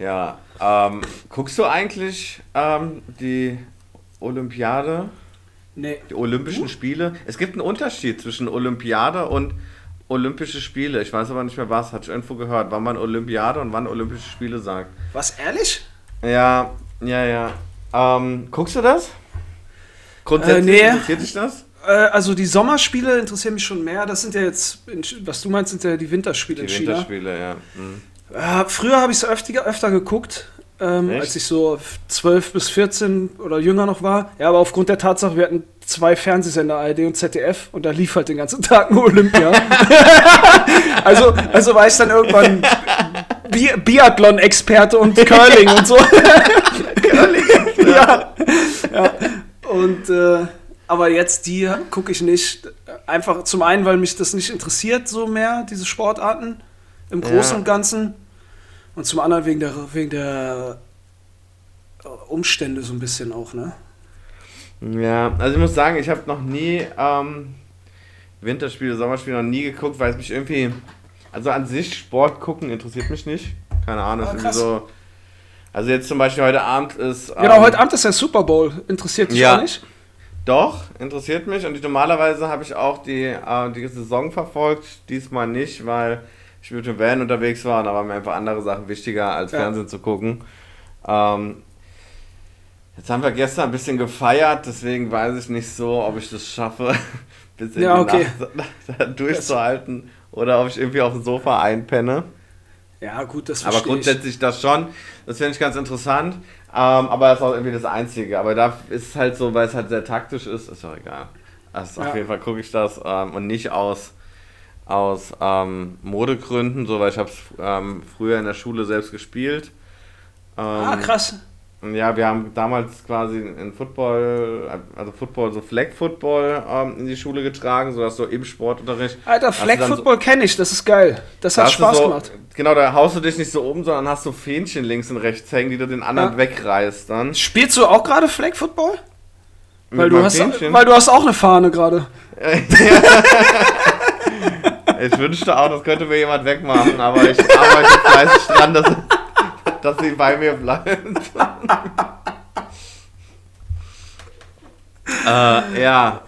Ja, ähm, guckst du eigentlich ähm, die Olympiade? Nee. Die Olympischen Spiele? Es gibt einen Unterschied zwischen Olympiade und Olympische Spiele. Ich weiß aber nicht mehr was, hatte ich irgendwo gehört, wann man Olympiade und wann Olympische Spiele sagt. Was, ehrlich? Ja, ja, ja. Ähm, guckst du das? Grundsätzlich Äh, nee. interessiert dich das? Äh, also die Sommerspiele interessieren mich schon mehr. Das sind ja jetzt, was du meinst, sind ja die Winterspiele Die in China. Winterspiele, ja. Mhm. Äh, früher habe ich es öfter, öfter geguckt, ähm, als ich so 12 bis 14 oder jünger noch war. Ja, aber aufgrund der Tatsache, wir hatten zwei Fernsehsender, ARD und ZDF, und da lief halt den ganzen Tag nur Olympia. also, also war ich dann irgendwann Bi Biathlon-Experte und Curling und so. Curling? ja. ja. Und, äh, aber jetzt die gucke ich nicht. Einfach zum einen, weil mich das nicht interessiert, so mehr, diese Sportarten im Großen Ja. und Ganzen. Und zum anderen wegen der, wegen der Umstände so ein bisschen auch, ne? Ja, also ich muss sagen, ich habe noch nie ähm, Winterspiele, Sommerspiele noch nie geguckt, weil es mich irgendwie, also an sich Sport gucken interessiert mich nicht. Keine Ahnung, Ah, ist so. Also jetzt zum Beispiel heute Abend ist. Genau, ähm, heute Abend ist der Super Bowl. Interessiert dich Ja. auch nicht? Doch, interessiert mich und ich, normalerweise habe ich auch die, äh, die Saison verfolgt, diesmal nicht, weil ich mit dem Van unterwegs war und da waren mir einfach andere Sachen wichtiger, als Ja. Fernsehen zu gucken. Ähm, jetzt haben wir gestern ein bisschen gefeiert, deswegen weiß ich nicht so, ob ich das schaffe, bis in Ja, die okay. Nacht durchzuhalten oder ob ich irgendwie auf dem Sofa einpenne. Ja, gut, das Aber verstehe ich. grundsätzlich das schon. Das finde ich ganz interessant. Ähm, aber das ist auch irgendwie das Einzige. Aber da ist es halt so, weil es halt sehr taktisch ist, ist doch egal. Also Ja. auf jeden Fall gucke ich das ähm, und nicht aus, aus ähm, Modegründen, so weil ich habe es ähm, früher in der Schule selbst gespielt. Ähm, Ah, krass. Ja, wir haben damals quasi in Football, also Football, so Flag Football ähm, in die Schule getragen, so dass so im Sportunterricht. Alter, du Flag dann so- Football kenne ich, das ist geil. Das da hat du Spaß so, gemacht. Genau, da haust du dich nicht so um, sondern hast so Fähnchen links und rechts hängen, die du den anderen Ja. wegreißt dann. Spielst du auch gerade Flag Football? Weil Mit du, hast, Fähnchen. weil du hast auch eine Fahne gerade. Ich wünschte auch, das könnte mir jemand wegmachen, aber ich arbeite fleißig dran, dass, dass sie bei mir bleibt. äh, ja.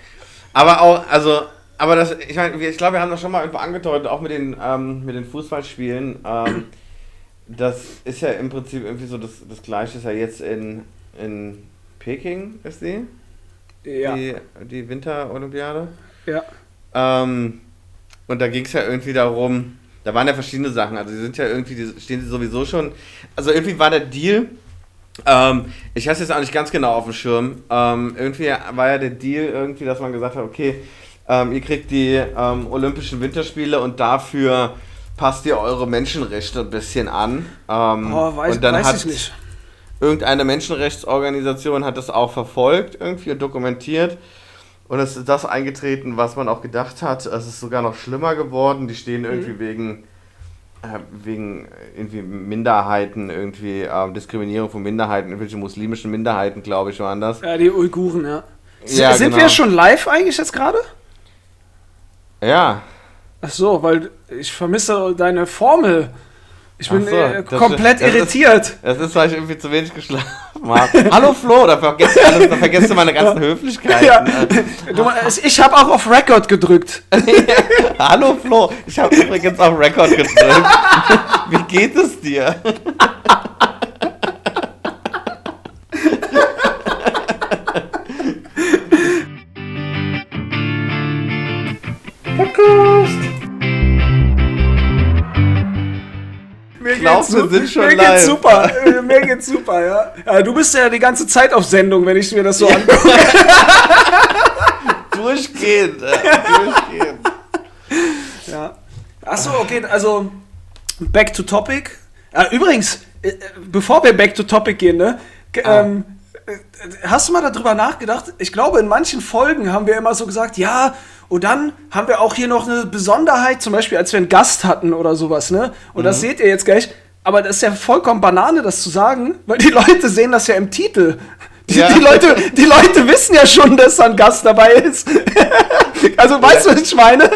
Aber auch, also, aber das, ich meine, ich glaube, wir haben das schon mal irgendwo angedeutet, auch mit den, ähm, mit den Fußballspielen. Ähm, das ist ja im Prinzip irgendwie so das, das Gleiche, ist ja jetzt in, in Peking, ist die? Ja. Die, die Winterolympiade. ja. Ähm, und da ging es ja irgendwie darum, da waren ja verschiedene Sachen. Also, die sind ja irgendwie, die stehen sie sowieso schon. Also, irgendwie war der Deal. Ähm, ich habe es jetzt auch nicht ganz genau auf dem Schirm. Ähm, irgendwie war ja der Deal irgendwie, dass man gesagt hat, okay, ähm, ihr kriegt die ähm, Olympischen Winterspiele und dafür passt ihr eure Menschenrechte ein bisschen an. Ähm, Oh, weiß, und dann weiß hat ich nicht. irgendeine Menschenrechtsorganisation hat das auch verfolgt irgendwie und dokumentiert. Und es ist das eingetreten, was man auch gedacht hat. Es ist sogar noch schlimmer geworden. Die stehen irgendwie wegen, äh, wegen irgendwie Minderheiten, irgendwie ähm, Diskriminierung von Minderheiten, irgendwelche muslimischen Minderheiten, glaube ich, waren das. Ja, die Uiguren, ja. Ja, Sind genau. wir schon live eigentlich jetzt gerade? Ja, Ach so, weil ich vermisse deine Formel. Ich bin so, äh, das komplett ist- das ist- irritiert. weil ich irgendwie zu wenig geschlafen habe. Hallo Flo, da vergisst du, alles, da vergisst du meine ganzen Höflichkeiten. Ja. Du, ich habe auch auf Record gedrückt. Hallo Flo, ich habe übrigens auf Record gedrückt. Wie geht es dir? Podcast. Mir glaub, geht's, wir sind schon mir live. geht's super. Mir geht's super, ja. ja. Du bist ja die ganze Zeit auf Sendung, wenn ich mir das so angucke. Durchgehend, äh, durchgehend. Ja. Achso, okay, also back to topic. Übrigens, äh, äh, bevor wir back to topic gehen, ne? Ah. Ähm, äh, hast du mal darüber nachgedacht? Ich glaube, in manchen Folgen haben wir immer so gesagt, ja, und dann haben wir auch hier noch eine Besonderheit, zum Beispiel, als wir einen Gast hatten oder sowas, ne? Und Mhm. das seht ihr jetzt gleich. Aber das ist ja vollkommen Banane, das zu sagen, weil die Leute sehen das ja im Titel. Die, Ja. die, Leute, die Leute wissen ja schon, dass da ein Gast dabei ist. also weißt du, was ich meine?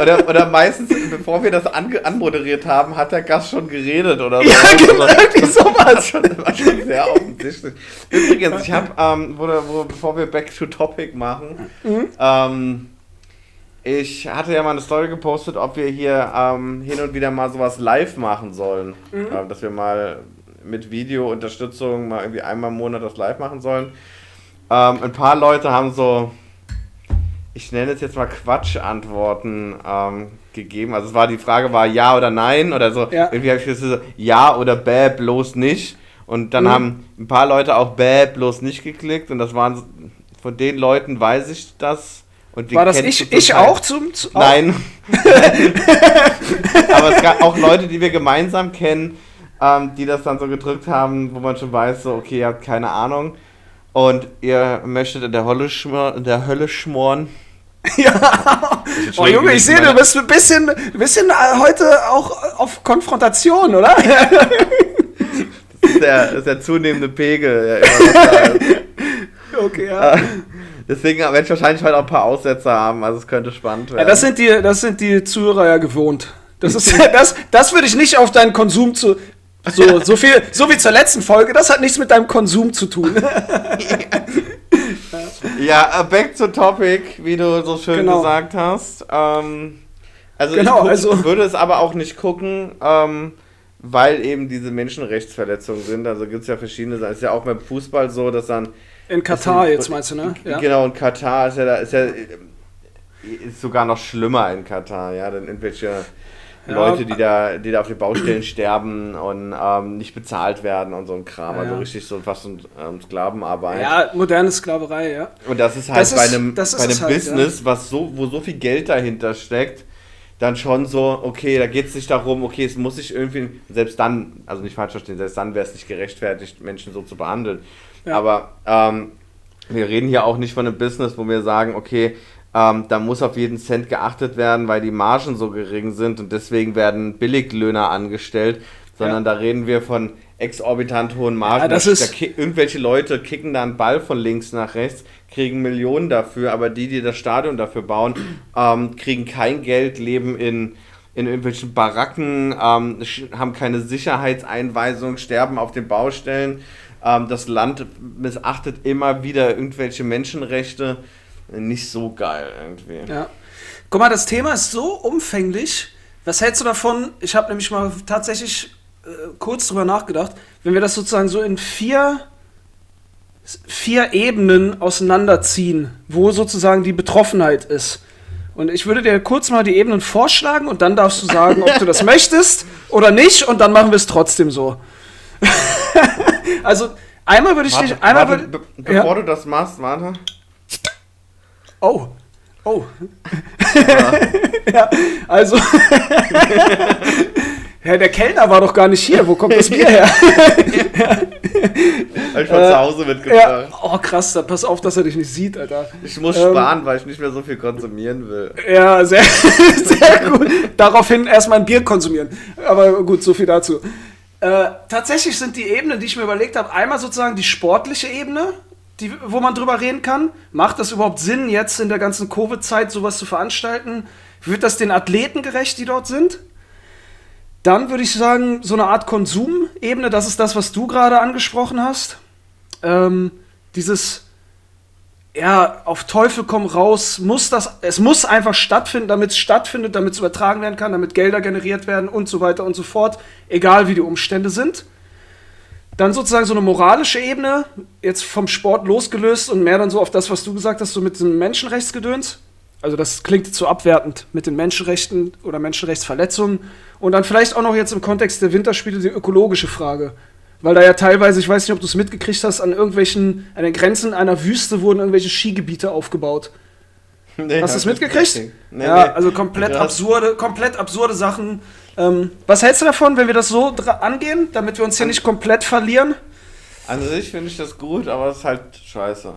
Oder, oder meistens, bevor wir das ange anmoderiert haben, hat der Gast schon geredet oder so. Ja, genau, irgendwie sowas. Schon, war schon sehr offensichtlich. Übrigens, ich habe, ähm, wo, wo, bevor wir Back to Topic machen, Mhm. ähm, ich hatte ja mal eine Story gepostet, ob wir hier ähm, hin und wieder mal sowas live machen sollen. Mhm. Ähm, dass wir mal mit Video-Unterstützung mal irgendwie einmal im Monat das live machen sollen. Ähm, ein paar Leute haben so, ich nenne es jetzt mal Quatsch-Antworten ähm, gegeben. Also es war die Frage war ja oder nein oder so. Ja. Irgendwie habe ich gesagt, ja oder bäh, bloß nicht. Und dann Mhm. haben ein paar Leute auch bäh, bloß nicht geklickt. Und das waren so- von den Leuten weiß ich das. Und War das ich, ich auch zum. zu-? Nein. Aber es gab auch Leute, die wir gemeinsam kennen, ähm, die das dann so gedrückt haben, wo man schon weiß, so, okay, ihr habt keine Ahnung. Und ihr möchtet in der Hölle, schmor in der Hölle schmoren. Ja. Oh Junge, ich sehe, du bist ein bisschen, ein bisschen äh, heute auch auf Konfrontation, oder? Das ist der, das ist der zunehmende Pegel. Der okay, ja. Äh, Deswegen werde ich wahrscheinlich heute auch ein paar Aussetzer haben, also es könnte spannend werden. ja das, sind die, das sind die Zuhörer ja gewohnt. Das, ist, das, das würde ich nicht auf deinen Konsum zu. So, so, viel, so wie zur letzten Folge, das hat nichts mit deinem Konsum zu tun. Ja, äh, back to topic, wie du so schön Genau. gesagt hast. Ähm, also Genau, ich guck, also- würde es aber auch nicht gucken, ähm, weil eben diese Menschenrechtsverletzungen sind. Also gibt es ja verschiedene Sachen. Ist ja auch beim Fußball so, dass dann. In Katar jetzt meinst du, ne? Ja. Genau, in Katar ist ja da, ist ja ist sogar noch schlimmer in Katar, ja, denn irgendwelche Ja. Leute, die da, die da auf den Baustellen sterben und ähm, nicht bezahlt werden und so ein Kram. Ja, Also ja. richtig so fast um, um Sklavenarbeit. ja, moderne Sklaverei, ja. Und das ist halt Das bei ist- einem, bei einem halt, Business, was so, wo so viel Geld dahinter steckt, dann schon so, okay, da geht es nicht darum, okay, es muss sich irgendwie, selbst dann, also nicht falsch verstehen, selbst dann wäre es nicht gerechtfertigt, Menschen so zu behandeln. Aber ähm, wir reden hier auch nicht von einem Business, wo wir sagen, okay, ähm, da muss auf jeden Cent geachtet werden, weil die Margen so gering sind und deswegen werden Billiglöhner angestellt, sondern da reden wir von exorbitant hohen Margen. Ja, das Da- ist- da irgendwelche Leute kicken da einen Ball von links nach rechts, kriegen Millionen dafür, aber die, die das Stadion dafür bauen, ähm, kriegen kein Geld, leben in, in irgendwelchen Baracken, ähm, haben keine Sicherheitseinweisung, sterben auf den Baustellen. Ähm, das Land missachtet immer wieder irgendwelche Menschenrechte. Nicht so geil irgendwie. Ja. Guck mal, das Thema ist so umfänglich. Was hältst du davon? Ich habe nämlich mal tatsächlich äh, kurz drüber nachgedacht, wenn wir das sozusagen so in vier, vier Ebenen auseinanderziehen, wo sozusagen die Betroffenheit ist. Und ich würde dir kurz mal die Ebenen vorschlagen und dann darfst du sagen, ob du das möchtest oder nicht und dann machen wir es trotzdem so. also einmal würde ich Warte, dich, einmal warte, be bevor du das machst, warte. Oh. Oh. ja, also. ja, der Kellner war doch gar nicht hier. Wo kommt das Bier her? Hab ich von Äh, zu Hause ja. mitgebracht. Oh, krass, da pass auf, dass er dich nicht sieht, Alter. Ich muss Ähm, sparen, weil ich nicht mehr so viel konsumieren will. Ja, sehr, sehr gut. Daraufhin erstmal ein Bier konsumieren. Aber gut, so viel dazu. Äh, tatsächlich sind die Ebenen, die ich mir überlegt habe, einmal sozusagen die sportliche Ebene, die, wo man drüber reden kann. Macht das überhaupt Sinn, jetzt in der ganzen Covid-Zeit sowas zu veranstalten? Wird das den Athleten gerecht, die dort sind? Dann würde ich sagen, so eine Art Konsumebene, das ist das, was du gerade angesprochen hast. Ähm, dieses, ja, auf Teufel komm raus, muss das, es muss einfach stattfinden, damit es stattfindet, damit es übertragen werden kann, damit Gelder generiert werden und so weiter und so fort, egal wie die Umstände sind. Dann sozusagen so eine moralische Ebene, jetzt vom Sport losgelöst und mehr dann so auf das, was du gesagt hast, so mit dem Menschenrechtsgedöns. Also das klingt zu abwertend mit den Menschenrechten oder Menschenrechtsverletzungen. Und dann vielleicht auch noch jetzt im Kontext der Winterspiele die ökologische Frage. Weil da ja teilweise, ich weiß nicht, ob du es mitgekriegt hast, an irgendwelchen, an den Grenzen einer Wüste wurden irgendwelche Skigebiete aufgebaut. Nee, Hast du es mitgekriegt? Nee, ja, nee. also komplett Krass. absurde, komplett absurde Sachen. Ähm, was hältst du davon, wenn wir das so angehen, damit wir uns hier nicht komplett verlieren? An sich finde ich das gut, aber es ist halt scheiße.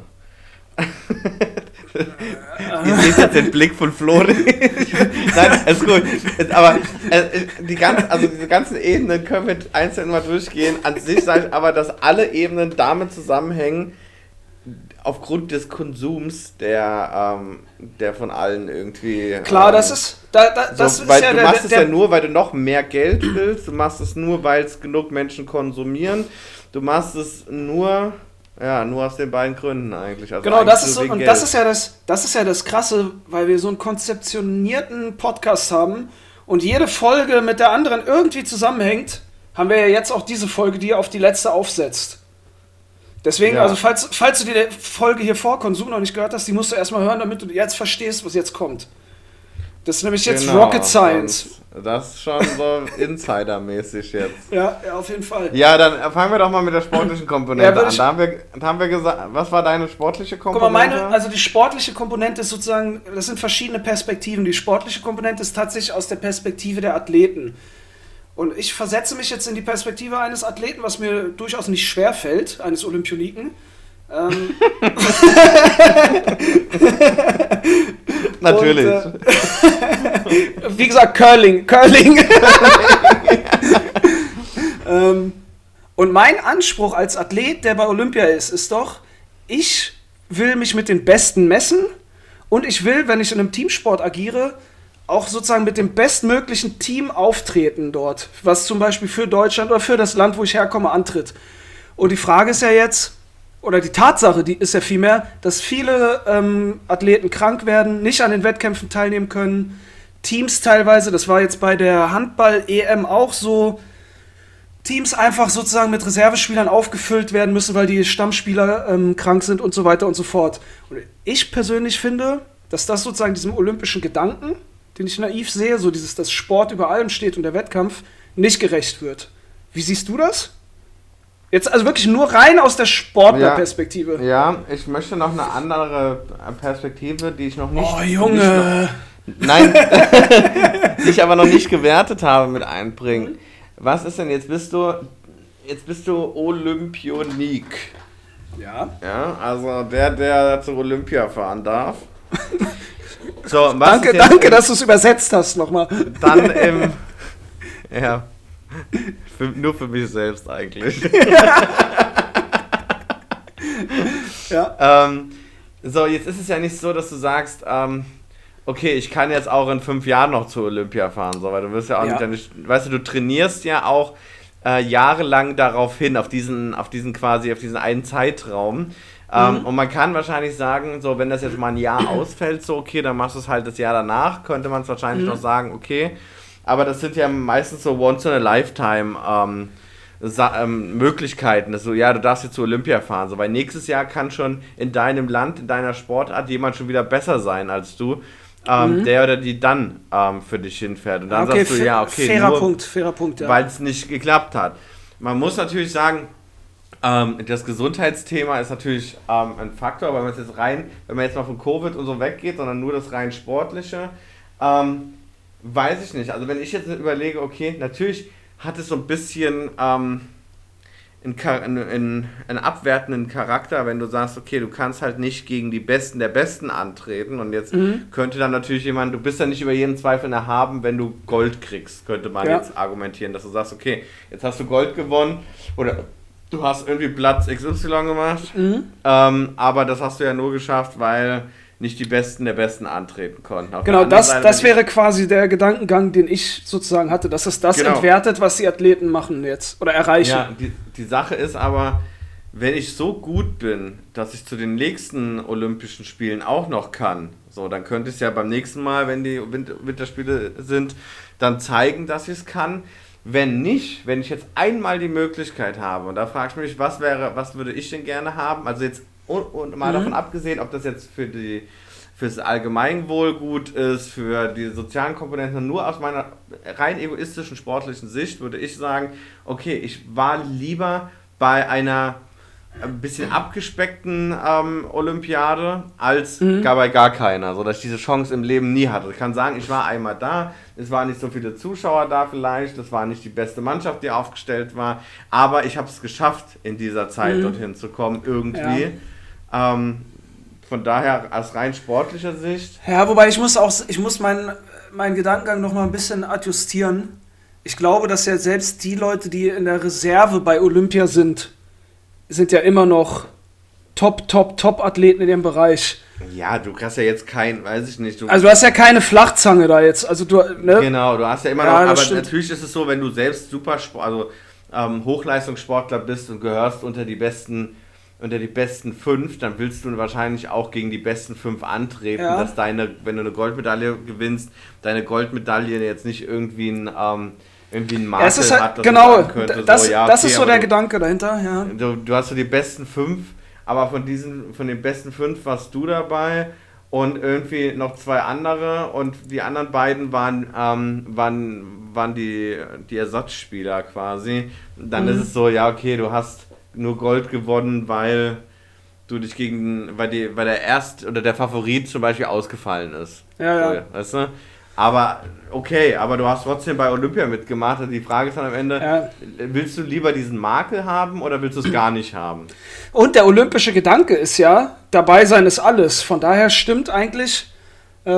Ihr seht jetzt den Blick von Flo. Nein, ist gut. Aber äh, die ganzen, also diese ganzen Ebenen können wir einzeln mal durchgehen. An sich sage ich aber, dass alle Ebenen damit zusammenhängen, aufgrund des Konsums, der, ähm, der von allen irgendwie. Klar, ähm, das ist. Da, da, das so, ist weil ja du der, machst es der, ja nur, weil du noch mehr Geld willst. Du machst es nur, weil es genug Menschen konsumieren. Du machst es nur, ja, nur aus den beiden Gründen eigentlich. Also Genau, eigentlich das ist so, und Geld. das ist ja das, das ist ja das Krasse, weil wir so einen konzeptionierten Podcast haben und jede Folge mit der anderen irgendwie zusammenhängt, haben wir ja jetzt auch diese Folge, die auf die letzte aufsetzt. Deswegen, Ja. also falls, falls du die Folge hier vor Konsum noch nicht gehört hast, die musst du erstmal hören, damit du jetzt verstehst, was jetzt kommt. Das ist nämlich jetzt Genau, Rocket Science. Das ist schon so Insider-mäßig jetzt. Ja, ja, auf jeden Fall. Ja, dann fangen wir doch mal mit der sportlichen Komponente Ja, an. Da haben, wir, da haben wir gesagt, was war deine sportliche Guck Komponente? mal, meine, also die sportliche Komponente ist sozusagen, das sind verschiedene Perspektiven. Die sportliche Komponente ist tatsächlich aus der Perspektive der Athleten. Und ich versetze mich jetzt in die Perspektive eines Athleten, was mir durchaus nicht schwer fällt, eines Olympioniken. Ähm, Natürlich. Und, wie gesagt, Curling, Curling. ähm, und mein Anspruch als Athlet, der bei Olympia ist, ist doch, ich will mich mit den Besten messen und ich will, wenn ich in einem Teamsport agiere, auch sozusagen mit dem bestmöglichen Team auftreten dort, was zum Beispiel für Deutschland oder für das Land, wo ich herkomme, antritt. Und die Frage ist ja jetzt, oder die Tatsache, die ist ja vielmehr, dass viele ähm, Athleten krank werden, nicht an den Wettkämpfen teilnehmen können. Teams teilweise, das war jetzt bei der Handball-EM auch so, Teams einfach sozusagen mit Reservespielern aufgefüllt werden müssen, weil die Stammspieler ähm, krank sind und so weiter und so fort. Und ich persönlich finde, dass das sozusagen diesem olympischen Gedanken, den ich naiv sehe, so dieses, dass Sport über allem steht und der Wettkampf, nicht gerecht wird. Wie siehst du das? Jetzt also wirklich nur rein aus der Sportlerperspektive. Ja, ich möchte noch eine andere Perspektive, die ich noch nicht. Oh, Nicht Junge. noch, nein, die ich aber noch nicht gewertet habe, mit einbringen. Was ist denn jetzt? Bist du. Jetzt bist du Olympionik. Ja. Ja, also der, der zur Olympia fahren darf. So, Danke, danke, dass du es übersetzt hast nochmal. Dann im. Ja. Für, nur für mich selbst eigentlich. Ja. ähm, so, jetzt ist es ja nicht so, dass du sagst, ähm, okay, ich kann jetzt auch in fünf Jahren noch zur Olympia fahren, so, weil du wirst ja auch Ja. nicht, deine, weißt du, du trainierst ja auch äh, jahrelang darauf hin, auf diesen, auf diesen quasi, auf diesen einen Zeitraum. Ähm, Mhm. Und man kann wahrscheinlich sagen, so, wenn das jetzt mal ein Jahr ausfällt, so, okay, dann machst du es halt das Jahr danach, könnte man es wahrscheinlich Mhm. noch sagen, okay. Aber das sind ja meistens so once in a lifetime ähm, ähm, Möglichkeiten. Das so, ja, du darfst jetzt zur Olympia fahren. So, weil nächstes Jahr kann schon in deinem Land, in deiner Sportart jemand schon wieder besser sein als du, ähm, der oder die dann ähm, für dich hinfährt. Und dann Mhm. okay, sagst du, ja, okay, fairer nur Punkt, fairer Punkt, ja. weil es nicht geklappt hat. Man muss natürlich sagen, ähm, das Gesundheitsthema ist natürlich ähm, ein Faktor, weil man jetzt rein, wenn man jetzt mal von Covid und so weggeht, sondern nur das rein sportliche, ähm, weiß ich nicht. Also wenn ich jetzt überlege, okay, natürlich hat es so ein bisschen ähm, einen, einen, einen abwertenden Charakter, wenn du sagst, okay, du kannst halt nicht gegen die Besten der Besten antreten und jetzt Mhm. könnte dann natürlich jemand, du bist ja nicht über jeden Zweifel erhaben, wenn du Gold kriegst, könnte man Ja. jetzt argumentieren, dass du sagst, okay, jetzt hast du Gold gewonnen oder du hast irgendwie Platz XY gemacht, Mhm. ähm, aber das hast du ja nur geschafft, weil nicht die Besten der Besten antreten konnten. Auf Genau, das, Seite, das ich- wäre quasi der Gedankengang, den ich sozusagen hatte, dass es das Genau. entwertet, was die Athleten machen jetzt oder erreichen. Ja, die, die Sache ist aber, wenn ich so gut bin, dass ich zu den nächsten Olympischen Spielen auch noch kann, so, dann könnte es ja beim nächsten Mal, wenn die Win- Winterspiele sind, dann zeigen, dass ich es kann. Wenn nicht, wenn ich jetzt einmal die Möglichkeit habe, und da frage ich mich, was wäre, was würde ich denn gerne haben? Also jetzt und, und mal Mhm. davon abgesehen, ob das jetzt für die fürs Allgemeinwohl gut ist, für die sozialen Komponenten, nur aus meiner rein egoistischen sportlichen Sicht würde ich sagen, okay, ich war lieber bei einer ein bisschen abgespeckten ähm, Olympiade als Mhm. gar bei gar keiner, so dass ich diese Chance im Leben nie hatte. Ich kann sagen, ich war einmal da, es waren nicht so viele Zuschauer da vielleicht, es war nicht die beste Mannschaft, die aufgestellt war, aber ich habe es geschafft, in dieser Zeit Mhm. dorthin zu kommen, irgendwie. Ähm, von daher aus rein sportlicher Sicht. Ja, wobei ich muss auch, ich muss meinen, meinen Gedankengang noch mal ein bisschen adjustieren. Ich glaube, dass ja selbst die Leute, die in der Reserve bei Olympia sind, sind ja immer noch Top, Top, Top-Athleten in dem Bereich. Ja, du hast ja jetzt kein, weiß ich nicht. Du, Also du hast ja keine Flachzange da jetzt. Also du, ne? Genau, du hast ja immer noch, aber stimmt. natürlich ist es so, wenn du selbst Supersport, also ähm, Hochleistungssportler bist und gehörst unter die besten, unter die besten fünf, dann willst du wahrscheinlich auch gegen die besten fünf antreten, Ja. dass deine, wenn du eine Goldmedaille gewinnst, deine Goldmedaille jetzt nicht irgendwie ein, ähm, irgendwie ein Makel Ja, halt, hat, dass genau, sagen könntest, das, so, ja, das okay, ist so der du, Gedanke dahinter, ja. Du, du hast so die besten fünf, aber von diesen, von den besten fünf warst du dabei und irgendwie noch zwei andere und die anderen beiden waren, ähm, waren, waren die, die Ersatzspieler quasi. Dann Mhm. ist es so, ja, okay, du hast nur Gold gewonnen, weil du dich gegen, weil, die, weil der Erst- oder der Favorit zum Beispiel ausgefallen ist. Ja, ja. So, weißt du? Aber okay, aber du hast trotzdem bei Olympia mitgemacht. Also die Frage ist dann am Ende, Ja. willst du lieber diesen Makel haben oder willst du es gar nicht haben? Und der olympische Gedanke ist ja, dabei sein ist alles. Von daher stimmt eigentlich, äh,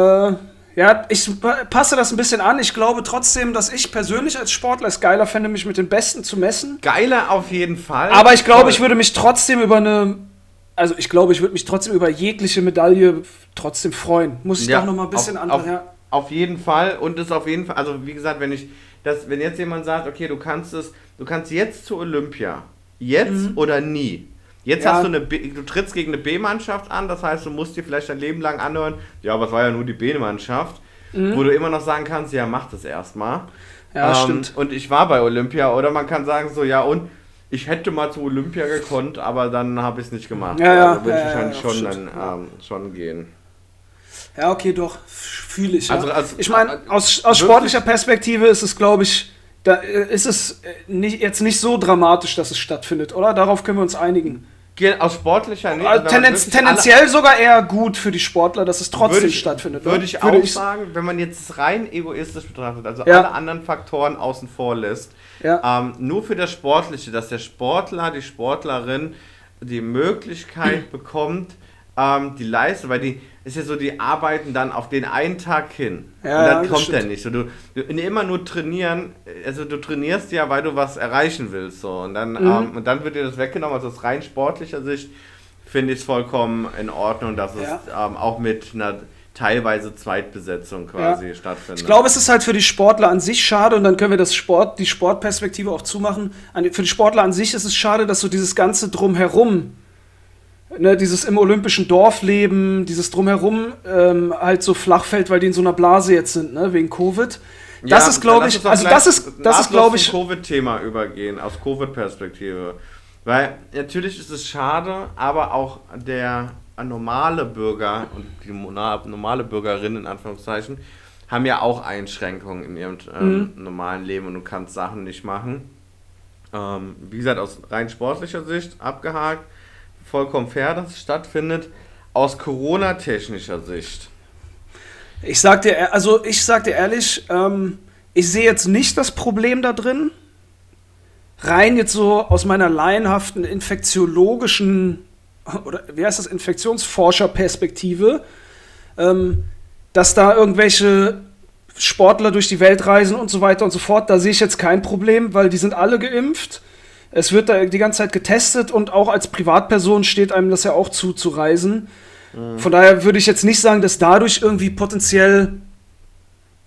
ja, ich pa- passe das ein bisschen an. Ich glaube trotzdem, dass ich persönlich als Sportler es geiler fände, mich mit den Besten zu messen. Geiler auf jeden Fall. Aber ich glaube, ich würde mich trotzdem über eine, also ich glaube, ich würde mich trotzdem über jegliche Medaille trotzdem freuen. Muss ich Ja, doch noch mal ein bisschen auf, an. auf, ja. Auf jeden Fall und es auf jeden Fall, also wie gesagt, wenn ich das, wenn jetzt jemand sagt, okay, du kannst es, du kannst jetzt zu Olympia, jetzt oder nie. Jetzt Mhm. Ja. hast du eine, B, du trittst gegen eine B-Mannschaft an, das heißt, du musst dir vielleicht dein Leben lang anhören, ja, aber es war ja nur die B-Mannschaft, wo du immer noch sagen kannst, ja, mach das erstmal. Mhm. Ja, Ähm, stimmt. Und ich war bei Olympia oder man kann sagen so, ja und ich hätte mal zu Olympia gekonnt, aber dann habe ich es nicht gemacht. Ja, ja, also würde ich ja, wahrscheinlich ja, schon, stimmt. dann, ähm, schon gehen. Ja, okay, doch, fühle ich. Ja. Also- also- ich meine, also- aus, aus sportlicher Perspektive ist es, glaube ich, da äh, ist es äh, nicht, jetzt nicht so dramatisch, dass es stattfindet, oder? Darauf können wir uns einigen. Ge- Aus sportlicher nee, Also tendenz, tendenziell sogar eher gut für die Sportler, dass es trotzdem würde ich, stattfindet. Würde ich auch sagen, wenn man jetzt rein egoistisch betrachtet, also Ja. alle anderen Faktoren außen vor lässt, Ja. ähm, nur für das Sportliche, dass der Sportler, die Sportlerin die Möglichkeit bekommt, ähm, die Leistung, weil die ist ja so, die arbeiten dann auf den einen Tag hin. Ja, und ja, dann das kommt der nicht. So, du, du immer nur trainieren, also du trainierst ja, weil du was erreichen willst. So. Und, dann, Mhm. ähm, und dann wird dir das weggenommen. Also aus rein sportlicher Sicht finde ich es vollkommen in Ordnung, dass es ähm, auch mit einer teilweise Zweitbesetzung quasi stattfindet. Ich glaube, es ist halt für die Sportler an sich schade und dann können wir das Sport, die Sportperspektive auch zumachen. Für die Sportler an sich ist es schade, dass so dieses ganze Drumherum, ne, dieses im olympischen Dorf leben, dieses Drumherum ähm, halt so flach fällt, weil die in so einer Blase jetzt sind, ne, wegen Covid. Das Ja, ist, glaube ich, also das ist, das ist, glaube ich, Covid-Thema übergehen, aus Covid-Perspektive. Weil natürlich ist es schade, aber auch der normale Bürger und die normale Bürgerin in Anführungszeichen haben ja auch Einschränkungen in ihrem ähm, Mhm. normalen Leben und du kannst Sachen nicht machen. Ähm, wie gesagt, aus rein sportlicher Sicht abgehakt, vollkommen fair, dass es stattfindet. Aus Corona-technischer Sicht. Ich sag dir, also ich sag dir ehrlich, ähm, ich sehe jetzt nicht das Problem da drin. Rein jetzt so aus meiner laienhaften infektiologischen oder wie heißt das, Infektionsforscherperspektive, ähm, dass da irgendwelche Sportler durch die Welt reisen und so weiter und so fort, da sehe ich jetzt kein Problem, weil die sind alle geimpft. Es wird da die ganze Zeit getestet und auch als Privatperson steht einem das ja auch zu, zu reisen. Von daher würde ich jetzt nicht sagen, dass dadurch irgendwie potenziell,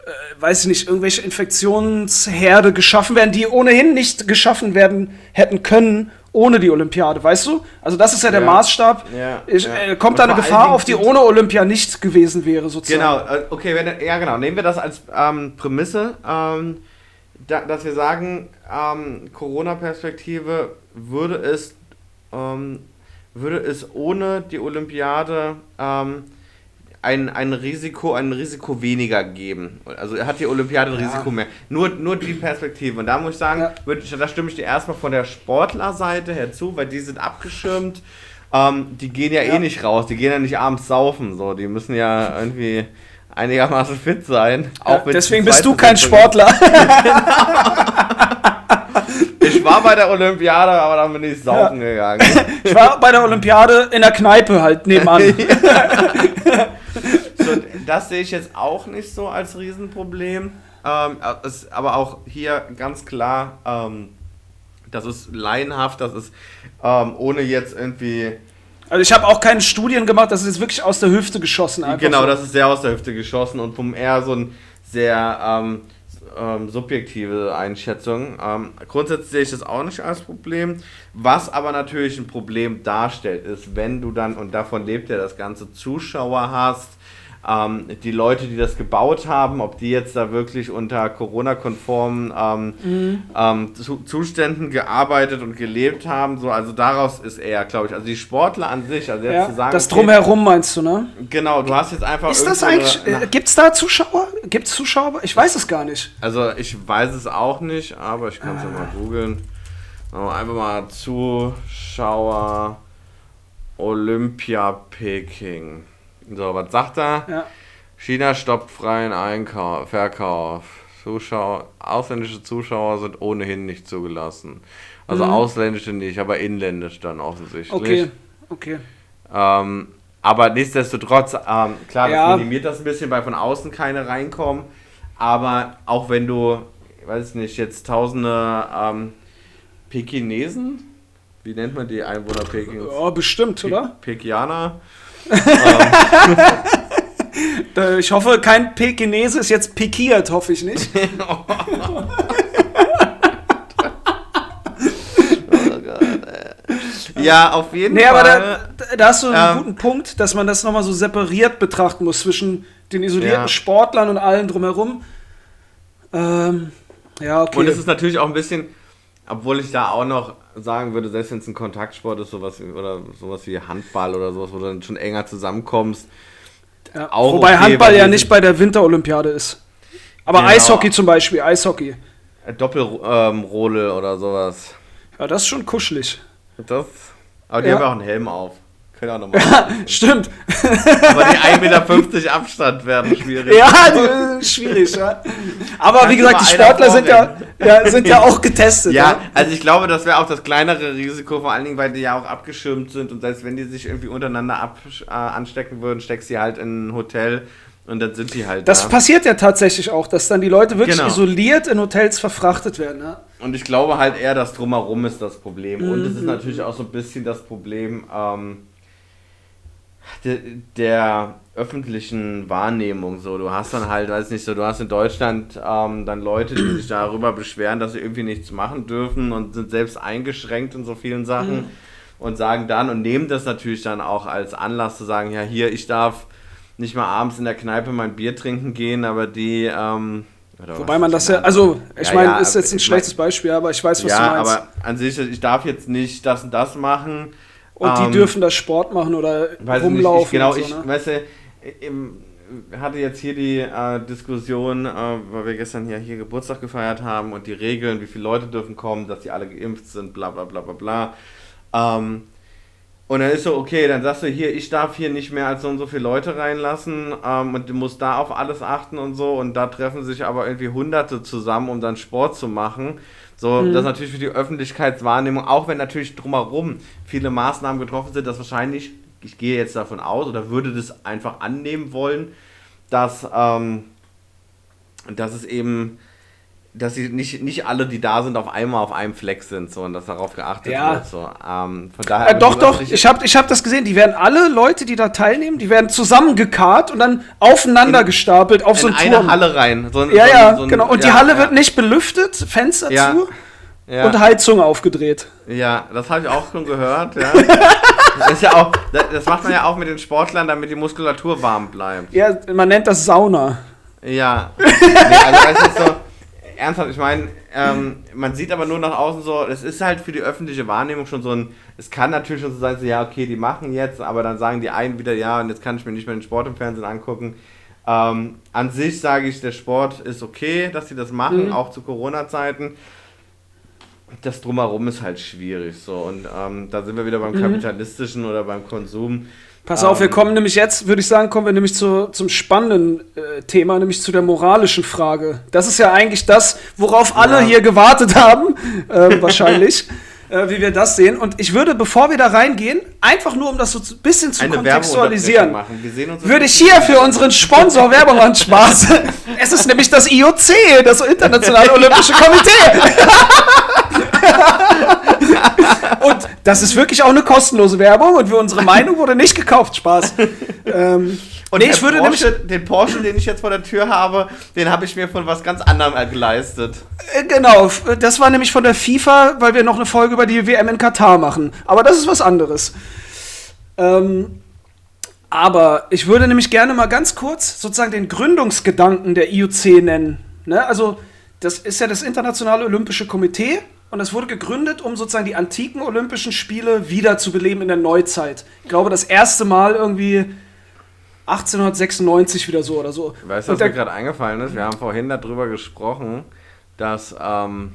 äh, weiß ich nicht, irgendwelche Infektionsherde geschaffen werden, die ohnehin nicht geschaffen werden hätten können ohne die Olympiade, weißt du? Also das ist ja der Ja. Maßstab. Ja, Ich, äh, kommt da eine Gefahr auf, die ohne Olympia nicht gewesen wäre, sozusagen. Genau, äh, okay, wenn, ja genau, nehmen wir das als ähm, Prämisse, ähm, da, dass wir sagen, ähm, Corona-Perspektive würde es, ähm, würde es ohne die Olympiade ähm, ein, ein Risiko, ein Risiko weniger geben. Also hat die Olympiade ein Ja. Risiko mehr. Nur, nur die Perspektive. Und da muss ich sagen, Ja. würde da stimme ich dir erstmal von der Sportlerseite her zu, weil die sind abgeschirmt. Ähm, die gehen ja, Ja. eh nicht raus, die gehen ja nicht abends saufen. So. Die müssen ja irgendwie einigermaßen fit sein. Ja, wenn deswegen bist du kein. Sportler. Ich war bei der Olympiade, aber dann bin ich saufen gegangen. ich war bei der Olympiade in der Kneipe halt nebenan. So, das sehe ich jetzt auch nicht so als Riesenproblem. Ähm, es, aber auch hier ganz klar, ähm, das ist laienhaft, das ist ähm, ohne jetzt irgendwie Also ich habe auch keine Studien gemacht, das ist wirklich aus der Hüfte geschossen. Genau, so. das ist sehr aus der Hüfte geschossen und vom eher so ein sehr ähm, ähm, subjektive Einschätzung. Ähm, grundsätzlich sehe ich das auch nicht als Problem. Was aber natürlich ein Problem darstellt, ist, wenn du dann, und davon lebt ja das ganze Zuschauer hast, ähm, die Leute, die das gebaut haben, ob die jetzt da wirklich unter Corona-konformen ähm, Mhm. zu Zuständen gearbeitet und gelebt haben, so, also daraus ist eher, glaube ich, also die Sportler an sich, also jetzt Ja, zu sagen, das okay, Drumherum meinst du, ne? Genau, du hast jetzt einfach. Ist das eigentlich, äh, gibt's da Zuschauer? Gibt's Zuschauer? Ich weiß es gar nicht. Also ich weiß es auch nicht, aber ich kann es ja mal googeln. Aber Einfach mal Zuschauer Olympia Peking. So, was sagt er? Ja. China stoppt freien Einkauf, Verkauf. Zuschauer, ausländische Zuschauer sind ohnehin nicht zugelassen. Also ausländische nicht, aber inländisch dann offensichtlich. Mhm. Okay, okay. Ähm, aber nichtsdestotrotz, ähm, klar, Ja. das minimiert das ein bisschen, weil von außen keine reinkommen. Aber auch wenn du, ich weiß nicht, jetzt tausende ähm, Pekinesen, wie nennt man die Einwohner Pekings? Ja, bestimmt, oder? Pekianer. Äh, Ich hoffe, kein Pekinese ist jetzt pikiert, hoffe ich nicht. Ja, auf jeden Nee, aber Fall. da, da hast du einen Ähm, guten Punkt, dass man das nochmal so separiert betrachten muss zwischen den isolierten Ja. Sportlern und allen drumherum. Ähm, ja, okay. Und es ist natürlich auch ein bisschen, obwohl ich da auch noch sagen würde, selbst wenn es ein Kontaktsport ist, sowas wie- oder sowas wie Handball oder sowas, wo du dann schon enger zusammenkommst. ja. auch Wobei okay, Handball ja nicht bei der Winterolympiade ist. Aber Genau. Eishockey zum Beispiel, Eishockey. Doppelrodel oder sowas. Ja, das ist schon kuschelig. Das. Aber die Ja. haben ja auch einen Helm auf. Können auch nochmal. Stimmt. Aber die 1,50 Meter Abstand werden schwierig. Ja, die, schwierig, ja. Aber Kann wie gesagt, die Sportler sind ja, ja, sind ja auch getestet. Ja, also ich glaube, das wäre auch das kleinere Risiko, vor allen Dingen, weil die ja auch abgeschirmt sind und selbst wenn die sich irgendwie untereinander ab, äh, anstecken würden, steckst du halt in ein Hotel und dann sind die halt Das da. passiert ja tatsächlich auch, dass dann die Leute wirklich Genau. isoliert in Hotels verfrachtet werden. Ja. Und ich glaube halt eher, das Drumherum ist das Problem. Und Mhm. es ist natürlich auch so ein bisschen das Problem ähm, der, der öffentlichen Wahrnehmung. So, du hast dann halt, weiß nicht, so, du hast in Deutschland ähm, dann Leute, die sich darüber beschweren, dass sie irgendwie nichts machen dürfen und sind selbst eingeschränkt in so vielen Sachen Mhm. und sagen dann und nehmen das natürlich dann auch als Anlass zu sagen, ja hier, ich darf nicht mal abends in der Kneipe mein Bier trinken gehen, aber die ähm, Wobei man das ja, also ich Ja, meine, ja, ist jetzt ein schlechtes Beispiel, aber ich weiß, was ja, du meinst. aber an sich, ich darf jetzt nicht das und das machen. Und die ähm, dürfen da Sport machen oder rumlaufen. Ich, genau, und so, ich, ne? weißt du, im, hatte jetzt hier die äh, Diskussion, äh, weil wir gestern ja hier Geburtstag gefeiert haben und die Regeln, wie viele Leute dürfen kommen, dass die alle geimpft sind, bla bla bla bla bla. Ähm, und dann ist so, okay, dann sagst du hier, ich darf hier nicht mehr als so und so viele Leute reinlassen ähm, und du musst da auf alles achten und so und da treffen sich aber irgendwie Hunderte zusammen, um dann Sport zu machen. So, Mhm. das ist natürlich für die Öffentlichkeitswahrnehmung, auch wenn natürlich drumherum viele Maßnahmen getroffen sind, dass wahrscheinlich, ich gehe jetzt davon aus oder würde das einfach annehmen wollen, dass, ähm, dass es eben, dass sie nicht, nicht alle, die da sind, auf einmal auf einem Fleck sind, so und dass darauf geachtet Ja. wird. So. Ähm, von daher, Äh, doch, die doch, ich habe ich hab das gesehen. Die werden alle Leute, die da teilnehmen, die werden zusammengekarrt und dann aufeinander In- gestapelt auf so in einen eine Turm. Halle rein. So ein, ja, so ein, ja, so ein, genau. Und die ja, Halle ja, wird nicht belüftet, Fenster zu und Heizung aufgedreht. Ja, das habe ich auch schon gehört. Ja. das, ist ja auch, das, macht man ja auch mit den Sportlern, damit die Muskulatur warm bleibt. Ja, man nennt das Sauna. Ja. Nee, also das ist so, ernsthaft, ich meine, ähm, man sieht aber nur nach außen so, es ist halt für die öffentliche Wahrnehmung schon so ein, es kann natürlich schon so sein, so, ja, okay, die machen jetzt, aber dann sagen die einen wieder, ja, und jetzt kann ich mir nicht mehr den Sport im Fernsehen angucken. Ähm, an sich sage ich, der Sport ist okay, dass sie das machen, Mhm. auch zu Corona-Zeiten. Das Drumherum ist halt schwierig so und ähm, da sind wir wieder beim Mhm. kapitalistischen oder beim Konsum. Pass auf, wir Ähm, kommen nämlich jetzt, würde ich sagen, kommen wir nämlich zu, zum spannenden äh, Thema, nämlich zu der moralischen Frage. Das ist ja eigentlich das, worauf alle Ja. hier gewartet haben, äh, wahrscheinlich, äh, wie wir das sehen. Und ich würde, bevor wir da reingehen, einfach nur, um das so ein bisschen zu Eine kontextualisieren, würde ich hier für unseren Sponsor Werbung an Spaß. es ist nämlich das IOC, das Internationale Olympische Komitee. Und Das ist wirklich auch eine kostenlose Werbung und für unsere Meinung wurde nicht gekauft. Spaß. ähm, und nee, ich würde Porsche, den Porsche, den ich jetzt vor der Tür habe, den habe ich mir von was ganz anderem geleistet. Äh, genau, das war nämlich von der FIFA, weil wir noch eine Folge über die WM in Katar machen. Aber das ist was anderes. Ähm, aber ich würde nämlich gerne mal ganz kurz sozusagen den Gründungsgedanken der IOC nennen. Ne? Also, das ist ja das Internationale Olympische Komitee und es wurde gegründet, um sozusagen die antiken Olympischen Spiele wiederzubeleben in der Neuzeit. Ich glaube, das erste Mal irgendwie 1896 wieder so oder so. Weißt du, was mir gerade eingefallen ist? Wir haben vorhin darüber gesprochen, dass ähm,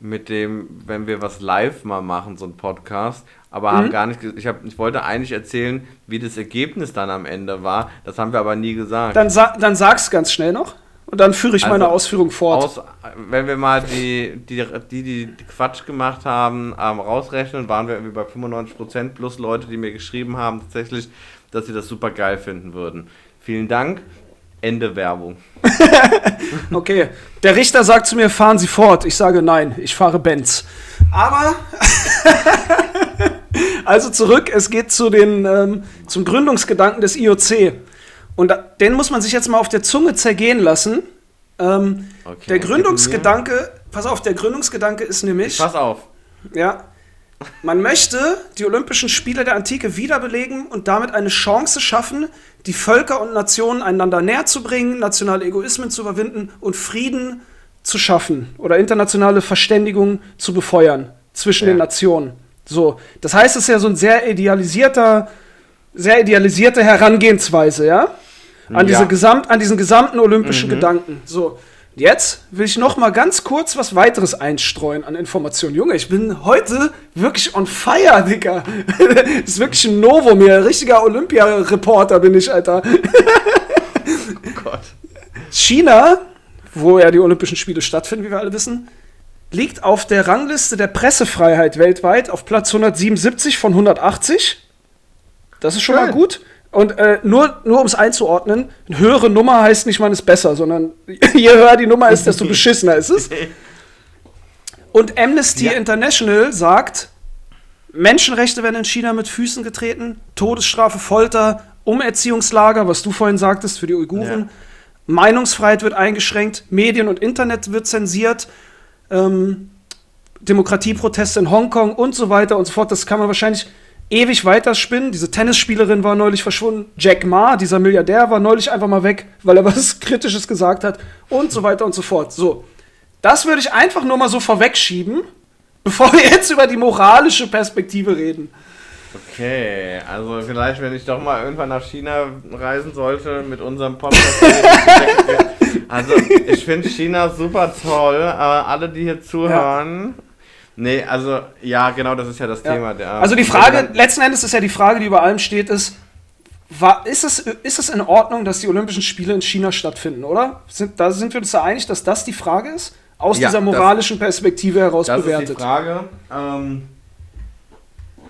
mit dem, wenn wir was live mal machen, so ein Podcast, aber mhm. haben gar nicht, ich, hab, ich wollte eigentlich erzählen, wie das Ergebnis dann am Ende war. Das haben wir aber nie gesagt. Dann, sa dann sag's ganz schnell noch. Und dann führe ich also meine Ausführung fort. Aus, wenn wir mal die, die, die, die Quatsch gemacht haben, ähm, rausrechnen, waren wir irgendwie bei 95% plus Leute, die mir geschrieben haben, tatsächlich, dass sie das super geil finden würden. Vielen Dank. Ende Werbung. okay. Der Richter sagt zu mir, fahren Sie fort. Ich sage nein, ich fahre Benz. Aber also zurück, es geht zu den, ähm, zum Gründungsgedanken des IOC. Und da, den muss man sich jetzt mal auf der Zunge zergehen lassen. Ähm, okay, der Gründungsgedanke, pass auf, der Gründungsgedanke ist nämlich. Pass auf. Ja. Man möchte die Olympischen Spiele der Antike wiederbelegen und damit eine Chance schaffen, die Völker und Nationen einander näher zu bringen, nationale Egoismen zu überwinden und Frieden zu schaffen oder internationale Verständigung zu befeuern zwischen ja. den Nationen. So, das heißt, es ist ja so ein sehr idealisierter, sehr idealisierte Herangehensweise, ja? An, ja. diese Gesamt, an diesen gesamten olympischen mhm. Gedanken. So, jetzt will ich noch mal ganz kurz was weiteres einstreuen an Informationen. Junge, ich bin heute wirklich on fire, Digga. das ist wirklich ein Novum hier. Richtiger Olympia-Reporter bin ich, Alter. oh Gott. China, wo ja die Olympischen Spiele stattfinden, wie wir alle wissen, liegt auf der Rangliste der Pressefreiheit weltweit auf Platz 177 von 180. Das ist schon Schön. mal gut. Und äh, nur, nur um es einzuordnen, eine höhere Nummer heißt nicht, man ist besser, sondern je höher die Nummer ist, desto beschissener ist es. Und Amnesty ja. International sagt, Menschenrechte werden in China mit Füßen getreten, Todesstrafe, Folter, Umerziehungslager, was du vorhin sagtest, für die Uiguren. Ja. Meinungsfreiheit wird eingeschränkt, Medien und Internet wird zensiert, ähm, Demokratieproteste in Hongkong und so weiter und so fort. Das kann man wahrscheinlich ewig weiterspinnen. Diese Tennisspielerin war neulich verschwunden. Jack Ma, dieser Milliardär, war neulich einfach mal weg, weil er was Kritisches gesagt hat und so weiter und so fort. So, das würde ich einfach nur mal so vorwegschieben, bevor wir jetzt über die moralische Perspektive reden. Okay, also vielleicht, wenn ich doch mal irgendwann nach China reisen sollte mit unserem Podcast. also ich finde China super toll. Aber alle, die hier zuhören, ja Nee, also, ja, genau, das ist ja das ja. Thema. Der, also die Frage, letzten Endes ist ja die Frage, die über allem steht, ist, war, ist, es, ist es in Ordnung, dass die Olympischen Spiele in China stattfinden, oder? Sind, da sind wir uns da einig, dass das die Frage ist? Aus ja, dieser moralischen das, Perspektive heraus das bewertet. Das ist die Frage. Ähm,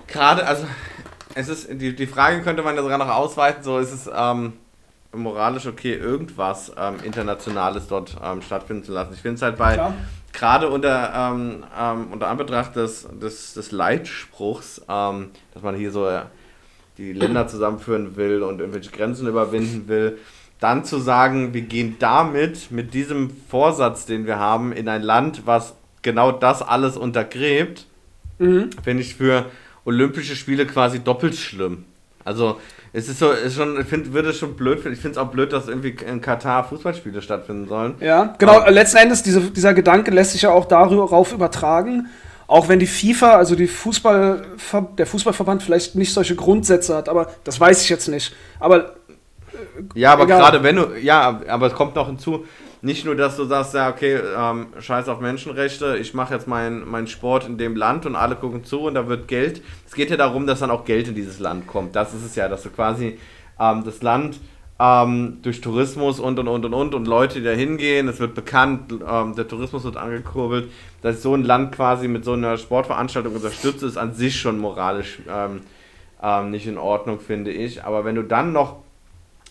Gerade, also, es ist, die, die Frage könnte man ja sogar noch ausweiten, so ist es ähm, moralisch okay, irgendwas ähm, Internationales dort ähm, stattfinden zu lassen. Ich finde es halt bei, Klar gerade unter, ähm, ähm, unter Anbetracht des, des, des Leitspruchs, ähm, dass man hier so äh, die Länder zusammenführen will und irgendwelche Grenzen überwinden will, dann zu sagen, wir gehen damit, mit diesem Vorsatz, den wir haben, in ein Land, was genau das alles untergräbt, mhm. finde ich für Olympische Spiele quasi doppelt schlimm. Also es ist so, ist schon, ich finde, würde es schon blöd, ich finde es auch blöd, dass irgendwie in Katar Fußballspiele stattfinden sollen. Ja, genau, Aber letzten Endes, diese, dieser Gedanke lässt sich ja auch darauf übertragen, auch wenn die FIFA, also die Fußball, der Fußballverband vielleicht nicht solche Grundsätze hat, aber das weiß ich jetzt nicht. Aber äh, ja, aber gerade wenn du, ja, aber es kommt noch hinzu, nicht nur, dass du sagst, ja, okay, ähm, scheiß auf Menschenrechte, ich mache jetzt meinen mein Sport in dem Land und alle gucken zu und da wird Geld. Es geht ja darum, dass dann auch Geld in dieses Land kommt. Das ist es ja, dass du quasi ähm, das Land ähm, durch Tourismus und und und und und und Leute, die da hingehen, es wird bekannt, ähm, der Tourismus wird angekurbelt, dass so ein Land quasi mit so einer Sportveranstaltung unterstützt, ist an sich schon moralisch ähm, ähm, nicht in Ordnung, finde ich. Aber wenn du dann noch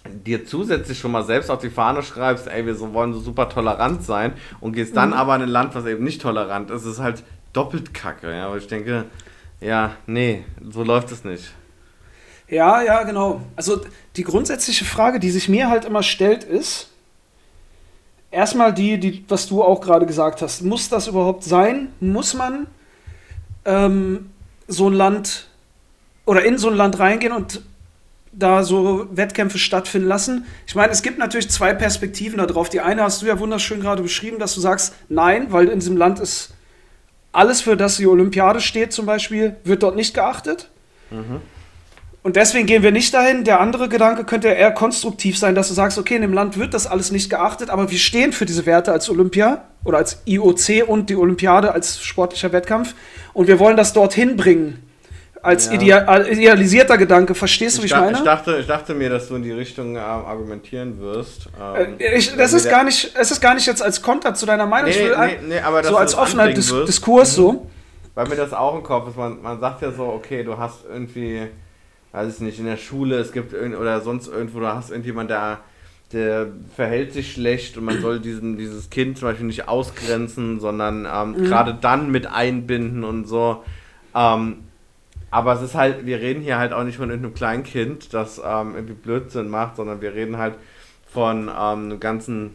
dir zusätzlich schon mal selbst auf die Fahne schreibst, ey, wir so, wollen so super tolerant sein und gehst dann mhm. aber in ein Land, was eben nicht tolerant ist, ist halt doppelt kacke, ja, weil ich denke, Ja, nee, so läuft es nicht. Ja, ja, genau. Also die grundsätzliche Frage, die sich mir halt immer stellt, ist erstmal die, die was du auch gerade gesagt hast. Muss das überhaupt sein? Muss man ähm, so ein Land oder in so ein Land reingehen und da so Wettkämpfe stattfinden lassen. Ich meine, es gibt natürlich zwei Perspektiven darauf. Die eine hast du ja wunderschön gerade beschrieben, dass du sagst, nein, weil in diesem Land ist alles, für das die Olympiade steht zum Beispiel, wird dort nicht geachtet. Mhm. Und deswegen gehen wir nicht dahin. Der andere Gedanke könnte eher konstruktiv sein, dass du sagst, okay, in dem Land wird das alles nicht geachtet, aber wir stehen für diese Werte als Olympia oder als IOC und die Olympiade als sportlicher Wettkampf und wir wollen das dorthin bringen als ja. ideal, idealisierter Gedanke. Verstehst du, wie ich, ich meine? Ich dachte, ich dachte mir, dass du in die Richtung äh, argumentieren wirst. Ähm, äh, ich, das ist gar nicht, es ist gar nicht jetzt als Konter zu deiner Meinung. Nee, nee, nee, aber so als offener Dis wirst. Diskurs mhm. so. Weil mir das auch im Kopf ist. Man, man sagt ja so, okay, du hast irgendwie, weiß ich nicht, in der Schule, es gibt irgend, oder sonst irgendwo, du hast irgendjemand, der der verhält sich schlecht und man soll diesen, dieses Kind zum Beispiel nicht ausgrenzen, sondern ähm, mhm. gerade dann mit einbinden und so. Ähm, aber es ist halt, wir reden hier halt auch nicht von irgendeinem Kleinkind, das ähm, irgendwie Blödsinn macht, sondern wir reden halt von ähm, einem ganzen,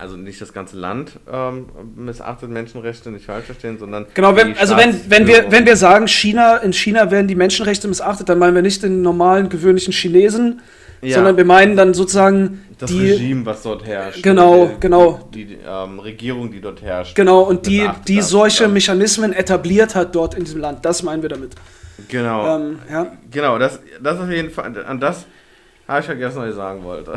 also nicht das ganze Land ähm, missachtet Menschenrechte, nicht falsch verstehen, sondern. Genau, wenn, also wenn, wenn, wir, wenn wir sagen, China, in China werden die Menschenrechte missachtet, dann meinen wir nicht den normalen, gewöhnlichen Chinesen, ja. sondern wir meinen dann sozusagen das die, Regime, was dort herrscht. Genau, die, genau. Die, die ähm, Regierung, die dort herrscht. Genau, und die, die solche Mechanismen etabliert hat dort in diesem Land. Das meinen wir damit. Genau. Ähm, ja. Genau, das, das auf jeden Fall. An das habe ich vergessen, was ich sagen wollte.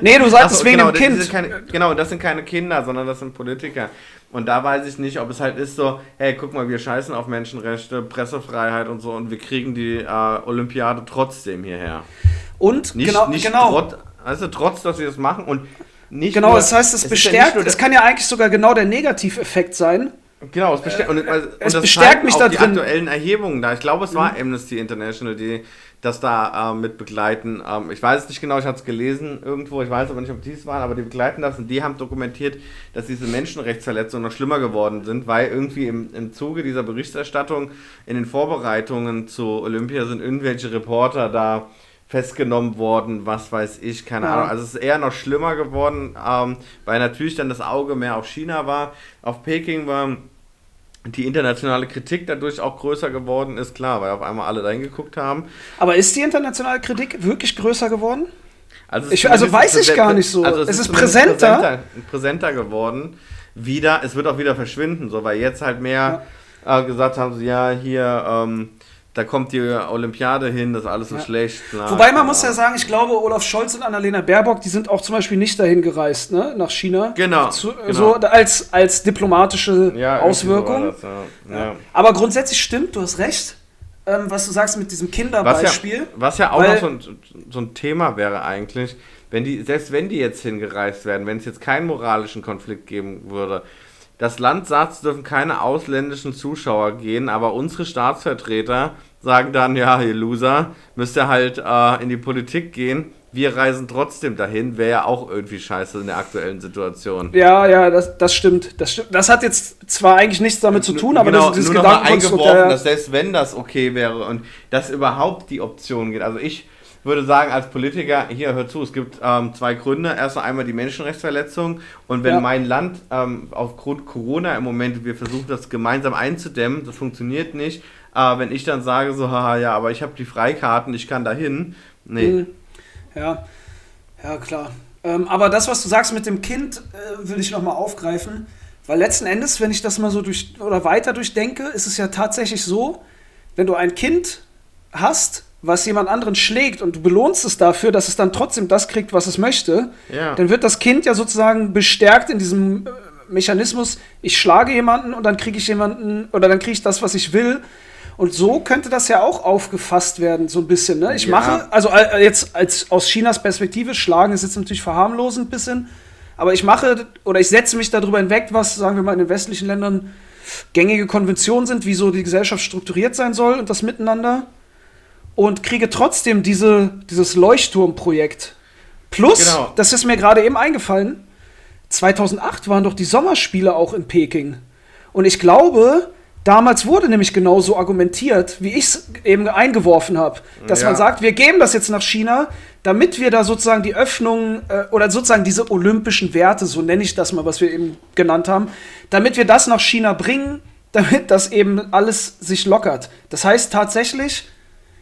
Nee, du sagst es wegen genau, dem Kind. Keine, genau, das sind keine Kinder, sondern das sind Politiker. Und da weiß ich nicht, ob es halt ist so, hey, guck mal, wir scheißen auf Menschenrechte, Pressefreiheit und so und wir kriegen die äh, Olympiade trotzdem hierher. Und nicht, genau, nicht genau. Trotz, also trotz, dass sie das machen und nicht Genau, nur, das heißt, es, es bestärkt, ja es kann ja eigentlich sogar genau der Negativeffekt sein. Genau, es, bestärkt, äh, und, und es bestärkt mich da die drin. aktuellen Erhebungen da. Ich glaube, es war mhm. Amnesty International, die das da äh, mit begleiten. Ähm, ich weiß es nicht genau, ich habe es gelesen irgendwo, ich weiß aber nicht, ob die es waren, aber die begleiten das und die haben dokumentiert, dass diese Menschenrechtsverletzungen noch schlimmer geworden sind, weil irgendwie im, im Zuge dieser Berichterstattung in den Vorbereitungen zu Olympia sind irgendwelche Reporter da festgenommen worden, was weiß ich, keine ja. Ahnung. Also es ist eher noch schlimmer geworden, ähm, weil natürlich dann das Auge mehr auf China war, auf Peking war. Die internationale Kritik dadurch auch größer geworden ist, klar, weil auf einmal alle dahin geguckt haben. Aber ist die internationale Kritik wirklich größer geworden? Also, ich, also weiß ich gar nicht so. Also es, es ist, ist präsenter. präsenter. präsenter. geworden. Wieder, es wird auch wieder verschwinden, so, weil jetzt halt mehr ja. äh, gesagt haben, so, ja, hier, ähm, da kommt die Olympiade hin, das ist alles so ja. schlecht. Klar, Wobei man muss ja sagen, ich glaube, Olaf Scholz und Annalena Baerbock, die sind auch zum Beispiel nicht dahin gereist, ne, nach China. Genau. Zu, genau. So als, als diplomatische ja, Auswirkung. So das, ja. Aber grundsätzlich stimmt, du hast recht, ähm, was du sagst mit diesem Kinderbeispiel. Was ja, was auch noch so ein, so ein Thema wäre eigentlich, wenn die, selbst wenn die jetzt hingereist werden, wenn es jetzt keinen moralischen Konflikt geben würde, das Land sagt, es dürfen keine ausländischen Zuschauer gehen, aber unsere Staatsvertreter sagen dann, ja, ihr Loser, müsst ihr halt äh, in die Politik gehen. Wir reisen trotzdem dahin, wäre ja auch irgendwie scheiße in der aktuellen Situation. Ja, ja, das, das stimmt. Das stimmt. Das hat jetzt zwar eigentlich nichts damit zu tun, aber genau, das, dieses nur noch mal eingeworfen, dass selbst wenn das okay wäre und dass überhaupt die Option geht. Also ich würde sagen, als Politiker, hier hört zu, es gibt ähm, zwei Gründe. Erst einmal die Menschenrechtsverletzung und wenn ja. mein Land ähm, aufgrund Corona im Moment, wir versuchen das gemeinsam einzudämmen, das funktioniert nicht. Äh, wenn ich dann sage so, haha, ja, aber ich habe die Freikarten, ich kann dahin. Nee. Mhm. Ja, ja, klar. Ähm, aber das, was du sagst mit dem Kind, äh, will ich nochmal aufgreifen. Weil letzten Endes, wenn ich das mal so durch oder weiter durchdenke, ist es ja tatsächlich so, wenn du ein Kind hast, was jemand anderen schlägt und du belohnst es dafür, dass es dann trotzdem das kriegt, was es möchte, ja. dann wird das Kind ja sozusagen bestärkt in diesem äh, Mechanismus, ich schlage jemanden und dann kriege ich jemanden oder dann kriege ich das, was ich will. Und so könnte das ja auch aufgefasst werden, so ein bisschen. Ne? Ich ja. mache, also äh, jetzt als aus Chinas Perspektive, schlagen ist jetzt natürlich verharmlosend ein bisschen, aber ich mache oder ich setze mich darüber hinweg, was, sagen wir mal, in den westlichen Ländern gängige Konventionen sind, wie so die Gesellschaft strukturiert sein soll und das Miteinander und kriege trotzdem diese, dieses Leuchtturmprojekt. Plus, genau. das ist mir gerade eben eingefallen, 2008 waren doch die Sommerspiele auch in Peking. Und ich glaube, Damals wurde nämlich genauso argumentiert, wie ich es eben eingeworfen habe, dass Ja. man sagt, wir geben das jetzt nach China, damit wir da sozusagen die Öffnung äh, oder sozusagen diese olympischen Werte, so nenne ich das mal, was wir eben genannt haben, damit wir das nach China bringen, damit das eben alles sich lockert. Das heißt tatsächlich,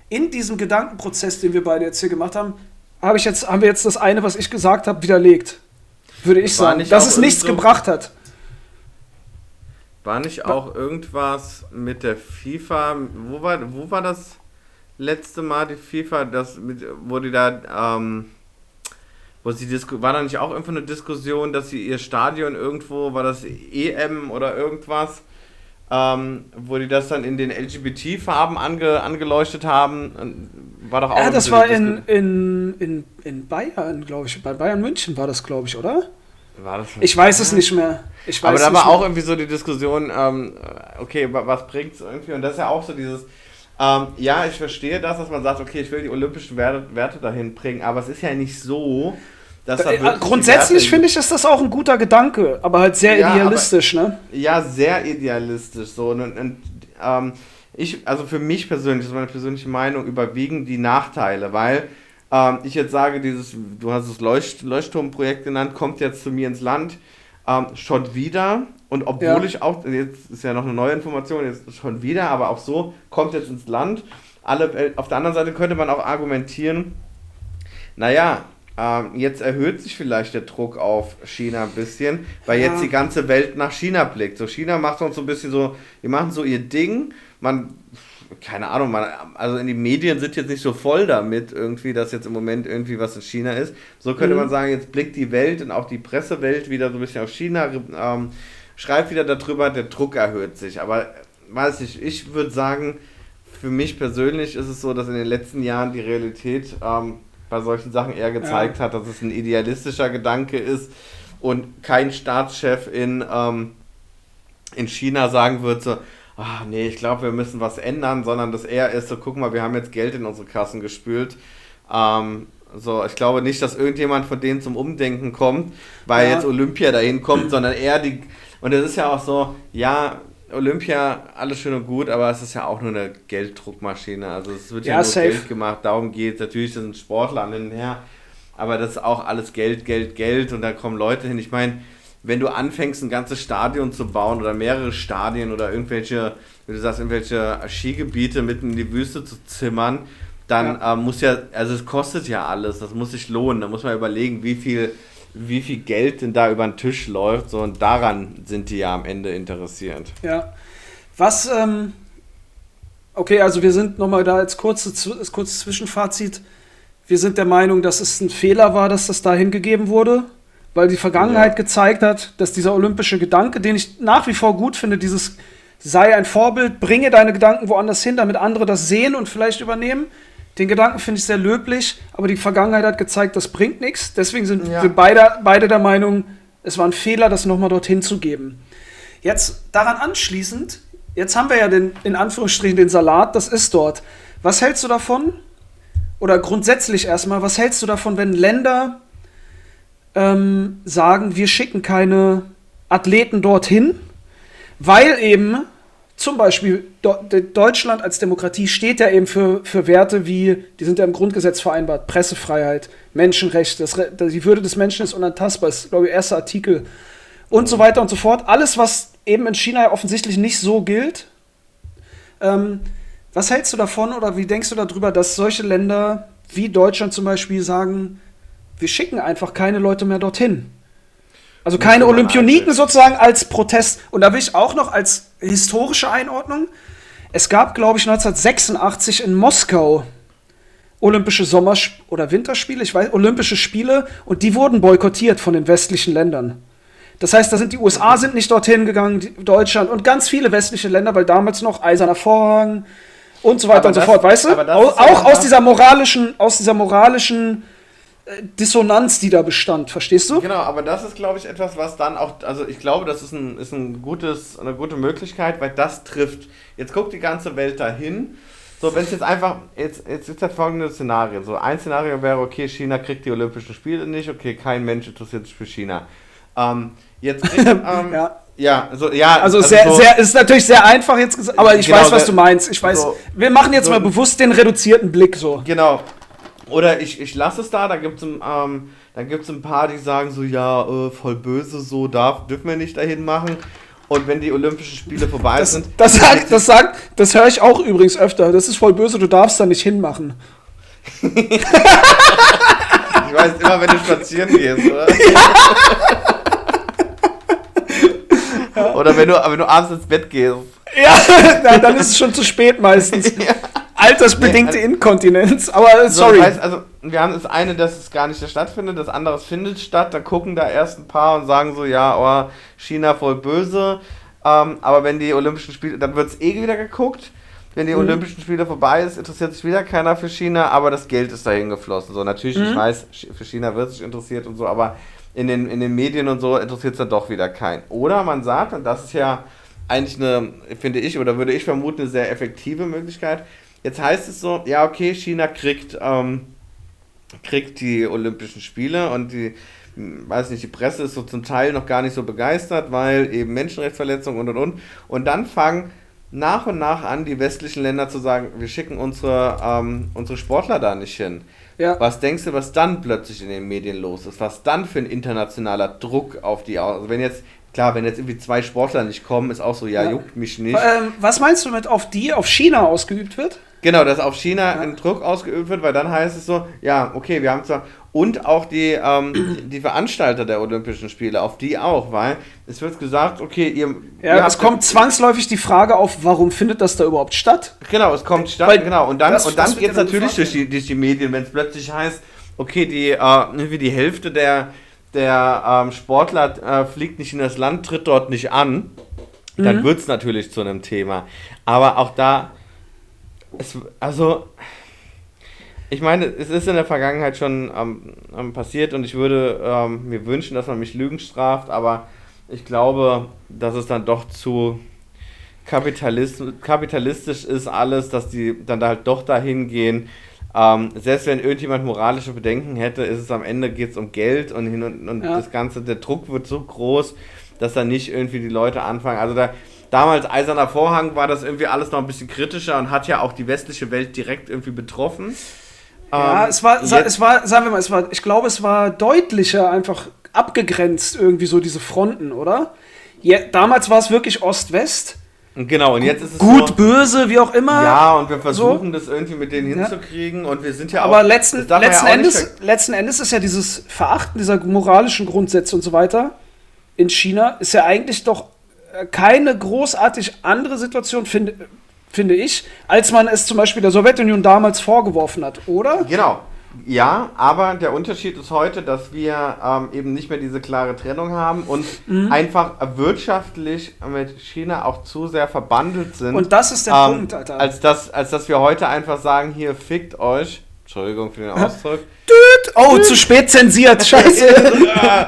in diesem Gedankenprozess, den wir beide jetzt hier gemacht haben, habe ich jetzt, haben wir jetzt das eine, was ich gesagt habe, widerlegt. Würde ich War sagen, dass es nichts so- gebracht hat. War nicht auch irgendwas mit der FIFA? Wo war, wo war das letzte Mal die FIFA? Das mit, wo die da, ähm, wo sie Disku war da nicht auch irgendwo eine Diskussion, dass sie ihr Stadion irgendwo, war das EM oder irgendwas, ähm, wo die das dann in den LGBT-Farben ange, angeleuchtet haben? War doch auch Ja, das war in, in, in, in Bayern, glaube ich. Bei Bayern München war das, glaube ich, oder? War das Ich weiß es nicht mehr. Ich weiß Aber da war mehr. auch irgendwie so die Diskussion, ähm, okay, wa- was bringt's irgendwie? Und das ist ja auch so dieses, ähm, ja, ich verstehe das, dass man sagt, okay, ich will die olympischen Werte, Werte dahin bringen, aber es ist ja nicht so, Äh, Grundsätzlich finde ich, ist das auch ein guter Gedanke, aber halt sehr Ja, idealistisch, ne? Ja, sehr idealistisch so. Und, und ähm, ich, also für mich persönlich, das ist meine persönliche Meinung, überwiegen die Nachteile, weil ähm, ich jetzt sage, dieses, du hast es Leucht, Leuchtturmprojekt genannt, kommt jetzt zu mir ins Land, ähm, schon wieder. Und obwohl Ja. ich auch, jetzt ist ja noch eine neue Information, jetzt schon wieder, aber auch so, kommt jetzt ins Land. Alle, Welt- auf der anderen Seite könnte man auch argumentieren, naja, ähm, jetzt erhöht sich vielleicht der Druck auf China ein bisschen, weil Ja. jetzt die ganze Welt nach China blickt. So China macht uns so ein bisschen so, die machen so ihr Ding. Man, keine Ahnung, man, also in die Medien sind jetzt nicht so voll damit irgendwie, dass jetzt im Moment irgendwie was in China ist. So könnte Mhm. man sagen, jetzt blickt die Welt und auch die Pressewelt wieder so ein bisschen auf China, ähm, schreibt wieder darüber, der Druck erhöht sich. Aber äh, weiß ich, ich würde sagen, für mich persönlich ist es so, dass in den letzten Jahren die Realität ähm, bei solchen Sachen eher gezeigt hat, dass es ein idealistischer Gedanke ist und kein Staatschef in, ähm, in China sagen wird so, ah nee, ich glaube, wir müssen was ändern, sondern dass eher ist so, guck mal, wir haben jetzt Geld in unsere Kassen gespült. Ähm, so, ich glaube nicht, dass irgendjemand von denen zum Umdenken kommt, weil Ja. jetzt Olympia dahin kommt, sondern eher die. Und es ist ja auch so, ja, Olympia, alles schön und gut, aber es ist ja auch nur eine Gelddruckmaschine. Also es wird ja, Ja, nur safe. Geld gemacht, darum geht es. Natürlich sind Sportler an den her, aber das ist auch alles Geld, Geld, Geld und da kommen Leute hin. Ich meine, wenn du anfängst, ein ganzes Stadion zu bauen oder mehrere Stadien oder irgendwelche, wie du sagst, irgendwelche Skigebiete mitten in die Wüste zu zimmern, dann ähm, muss ja, also es kostet ja alles, das muss sich lohnen. Da muss man überlegen, wie viel, wie viel Geld denn da über den Tisch läuft. So, und daran sind die ja am Ende interessiert. Ja. Was, ähm, okay, also wir sind nochmal da als, kurze, als kurzes Zwischenfazit. Wir sind der Meinung, dass es ein Fehler war, dass das da hingegeben wurde, weil die Vergangenheit Ja. gezeigt hat, dass dieser olympische Gedanke, den ich nach wie vor gut finde, dieses sei ein Vorbild, bringe deine Gedanken woanders hin, damit andere das sehen und vielleicht übernehmen. Den Gedanken finde ich sehr löblich, aber die Vergangenheit hat gezeigt, das bringt nichts. Deswegen sind Ja. wir beide, beide der Meinung, es war ein Fehler, das nochmal dorthin zu geben. Jetzt daran anschließend, jetzt haben wir ja den, in Anführungsstrichen den Salat, das ist dort. Was hältst du davon? Oder grundsätzlich erstmal, was hältst du davon, wenn Länder ähm, sagen, wir schicken keine Athleten dorthin, weil eben zum Beispiel Deutschland als Demokratie steht ja eben für, für Werte wie, die sind ja im Grundgesetz vereinbart, Pressefreiheit, Menschenrechte, die Würde des Menschen ist unantastbar, ist, glaube ich, erster Artikel und so weiter und so fort. Alles, was eben in China ja offensichtlich nicht so gilt. Ähm, was hältst du davon oder wie denkst du darüber, dass solche Länder wie Deutschland zum Beispiel sagen, wir schicken einfach keine Leute mehr dorthin? Also keine Olympioniken sozusagen als Protest. Und da will ich auch noch als historische Einordnung. Es gab, glaube ich, 1986 in Moskau Olympische Sommer- oder Winterspiele, ich weiß, Olympische Spiele und die wurden boykottiert von den westlichen Ländern. Das heißt, da sind die USA sind nicht dorthin gegangen, Deutschland und ganz viele westliche Länder, weil damals noch Eiserner Vorhang und so weiter Aber und so das- fort, weißt du? ja auch aus dieser moralischen, aus dieser moralischen Dissonanz, die da bestand, verstehst du? Genau, aber das ist, glaube ich, etwas, was dann auch, also ich glaube, das ist, ein, ist ein gutes, eine gute Möglichkeit, weil das trifft. Jetzt guckt die ganze Welt dahin. So, wenn es jetzt einfach, jetzt, jetzt ist das folgende Szenario. So, ein Szenario wäre, okay, China kriegt die Olympischen Spiele nicht, okay, kein Mensch interessiert sich für China. Ähm, jetzt kriegt, ähm, Ja. Ja, also, ja, Also, sehr, so, sehr, ist natürlich sehr einfach jetzt gesagt, aber ich Genau, weiß, was du meinst. Ich weiß, so- wir machen jetzt so- mal bewusst den reduzierten Blick so. Genau. Oder ich, ich lasse es da, da gibt es ein, ähm, dann gibt's ein paar, die sagen so, ja, äh, voll böse, so darf, dürfen wir nicht dahin machen. Und wenn die Olympischen Spiele vorbei Das, sind, das sagt, das sagt, das höre ich auch übrigens öfter. Das ist voll böse, du darfst da nicht hinmachen. ich weiß immer, wenn du spazieren gehst, oder? Oder wenn du, wenn du abends ins Bett gehst. Ja, dann ist es schon zu spät meistens. Altersbedingte Nee, also- Inkontinenz, aber äh, So, sorry. das heißt, also, wir haben das eine, dass es gar nicht stattfindet, das andere, findet statt. Da gucken da erst ein paar und sagen so, ja, oh, China voll böse. Ähm, aber wenn die Olympischen Spiele, dann wird es eh wieder geguckt. Wenn die Mhm. Olympischen Spiele vorbei ist, interessiert sich wieder keiner für China, aber das Geld ist dahin geflossen. So, natürlich, ich Mhm. weiß, Ch- für China wird sich interessiert und so, aber in den, in den Medien und so interessiert es dann doch wieder keinen. Oder man sagt, und das ist ja eigentlich eine, finde ich, oder würde ich vermuten, eine sehr effektive Möglichkeit. Jetzt heißt es so, ja, okay, China kriegt, ähm, kriegt die Olympischen Spiele und die, hm, weiß nicht, die Presse ist so zum Teil noch gar nicht so begeistert, weil eben Menschenrechtsverletzungen und und und. Und dann fangen nach und nach an, die westlichen Länder zu sagen, wir schicken unsere, ähm, unsere Sportler da nicht hin. ja. Was denkst du, was dann plötzlich in den Medien los ist? Was dann für ein internationaler Druck auf die Aus... Also wenn jetzt, klar, wenn jetzt irgendwie zwei Sportler nicht kommen, ist auch so, ja, Ja. juckt mich nicht. Ähm, was meinst du mit auf die, auf China ausgeübt wird? Genau, dass auf China Ja. ein Druck ausgeübt wird, weil dann heißt es so, ja, okay, wir haben zwar, und auch die, ähm, die Veranstalter der Olympischen Spiele, auf die auch, weil es wird gesagt, okay, ihr... Ja, ihr es kommt zwangsläufig die Frage auf, warum findet das da überhaupt statt? Genau, es kommt statt, Weil genau, und dann, das- und das dann geht es natürlich durch die, durch die Medien, wenn es plötzlich heißt, okay, die, äh, irgendwie die Hälfte der, der ähm, Sportler äh, fliegt nicht in das Land, tritt dort nicht an, dann Mhm. wird es natürlich zu einem Thema. Aber auch da, es, also, ich meine, es ist in der Vergangenheit schon ähm, ähm, passiert und ich würde ähm, mir wünschen, dass man mich Lügen straft, aber ich glaube, dass es dann doch zu Kapitalist, kapitalistisch ist alles, dass die dann da halt doch dahin gehen. Ähm, selbst wenn irgendjemand moralische Bedenken hätte, ist es am Ende geht es um Geld und hin und, und Ja. das Ganze, der Druck wird so groß, dass da nicht irgendwie die Leute anfangen. Also da damals Eiserner Vorhang war das irgendwie alles noch ein bisschen kritischer und hat ja auch die westliche Welt direkt irgendwie betroffen. Ja, Ähm, es war, es war, sagen wir mal, es war, ich glaube, es war deutlicher einfach abgegrenzt irgendwie so diese Fronten, oder? Ja, damals war es wirklich Ost-West. Genau, und jetzt ist es Gut, so, böse, wie auch immer. Ja, und wir versuchen das irgendwie mit denen Ja. hinzukriegen und wir sind ja Aber auch. letzten, man letzten, ja Endes, letzten Endes ist ja dieses Verachten dieser moralischen Grundsätze und so weiter in China ist ja eigentlich doch keine großartig andere Situation, finde, finde ich, als man es zum Beispiel der Sowjetunion damals vorgeworfen hat, oder? Genau. Ja, aber der Unterschied ist heute, dass wir ähm, eben nicht mehr diese klare Trennung haben und Mhm. einfach wirtschaftlich mit China auch zu sehr verbandelt sind. Und das ist der ähm, Punkt, Alter. Als, dass, als dass wir heute einfach sagen, hier fickt euch. Entschuldigung für den Ausdruck. Oh, zu spät zensiert, scheiße.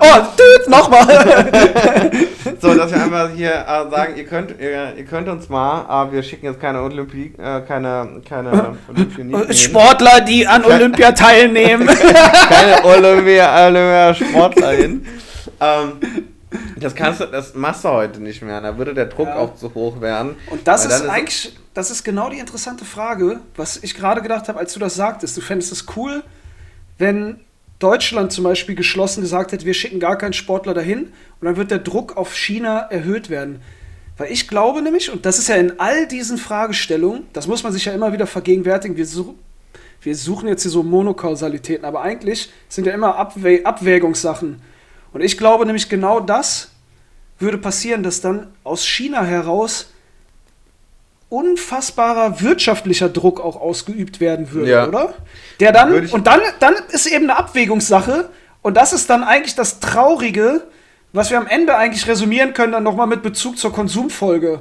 oh, düt, nochmal. So, dass wir einfach hier äh, sagen, ihr könnt, ihr, ihr könnt uns mal, äh, wir schicken jetzt keine Olympi äh, keine, keine Olympioniken. Sportler, die an Olympia teilnehmen. keine Olympia, Olympia Sportler hin. Ähm, das kannst du, das machst du heute nicht mehr. Da würde der Druck Ja. auch zu hoch werden. Und das ist dann eigentlich, das ist genau die interessante Frage, was ich gerade gedacht habe, als du das sagtest. Du fändest es cool, wenn Deutschland zum Beispiel geschlossen gesagt hätte, wir schicken gar keinen Sportler dahin und dann wird der Druck auf China erhöht werden. Weil ich glaube nämlich, und das ist ja in all diesen Fragestellungen, das muss man sich ja immer wieder vergegenwärtigen, wir, such, wir suchen jetzt hier so Monokausalitäten, aber eigentlich sind ja immer Abwä Abwägungssachen. Und ich glaube nämlich genau das würde passieren, dass dann aus China heraus unfassbarer wirtschaftlicher Druck auch ausgeübt werden würde, Ja. oder? Der dann und dann dann ist eben eine Abwägungssache und das ist dann eigentlich das Traurige, was wir am Ende eigentlich resümieren können dann nochmal mit Bezug zur Konsumfolge.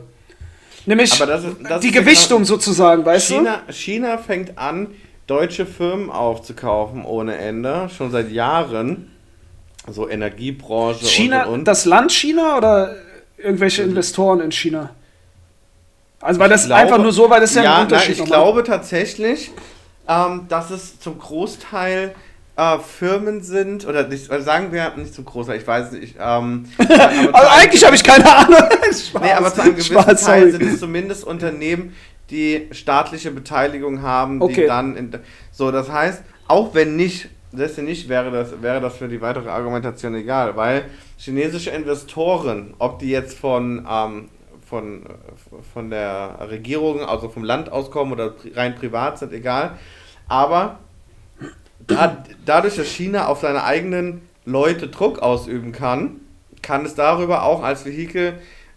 Nämlich das ist- das die Gewichtung sozusagen, weißt du? China, China fängt an, deutsche Firmen aufzukaufen ohne Ende, schon seit Jahren. So Energiebranche China, und und. und. das Land China oder irgendwelche Investoren in China? Also weil das glaube- einfach nur so, weil das ja, ja ein Unterschied ich nochmal. glaube tatsächlich, ähm, dass es zum Großteil äh, Firmen sind, oder, nicht, oder sagen wir nicht so groß, ich weiß nicht. Ähm, also eigentlich habe ich keine Ahnung. Spaß, nee, aber zu einem gewissen Spaß, Teil sind es zumindest Unternehmen, die staatliche Beteiligung haben, die dann in, so, das heißt, auch wenn nicht, das nicht, wäre das, wäre das für die weitere Argumentation egal, weil chinesische Investoren, ob die jetzt von, ähm, von, von der Regierung, also vom Land auskommen oder rein privat sind, egal, aber da, dadurch, dass China auf seine eigenen Leute Druck ausüben kann, kann es darüber auch als Vehikel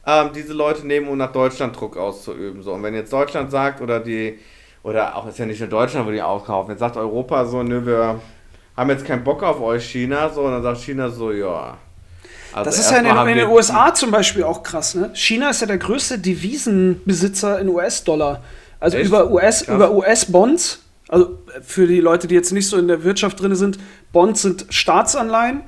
ähm, diese Leute nehmen, um nach Deutschland Druck auszuüben. So, und wenn jetzt Deutschland sagt, oder die, oder auch ist ja nicht nur Deutschland, wo die aufkaufen, jetzt sagt Europa so, nö, wir haben jetzt keinen Bock auf euch, China, so, und dann sagt China so, ja. Also das ist ja in den, in den USA zum Beispiel auch krass, ne? China ist ja der größte Devisenbesitzer in US-Dollar. Also Echt? über US, über US-Bonds also für die Leute, die jetzt nicht so in der Wirtschaft drin sind, Bonds sind Staatsanleihen.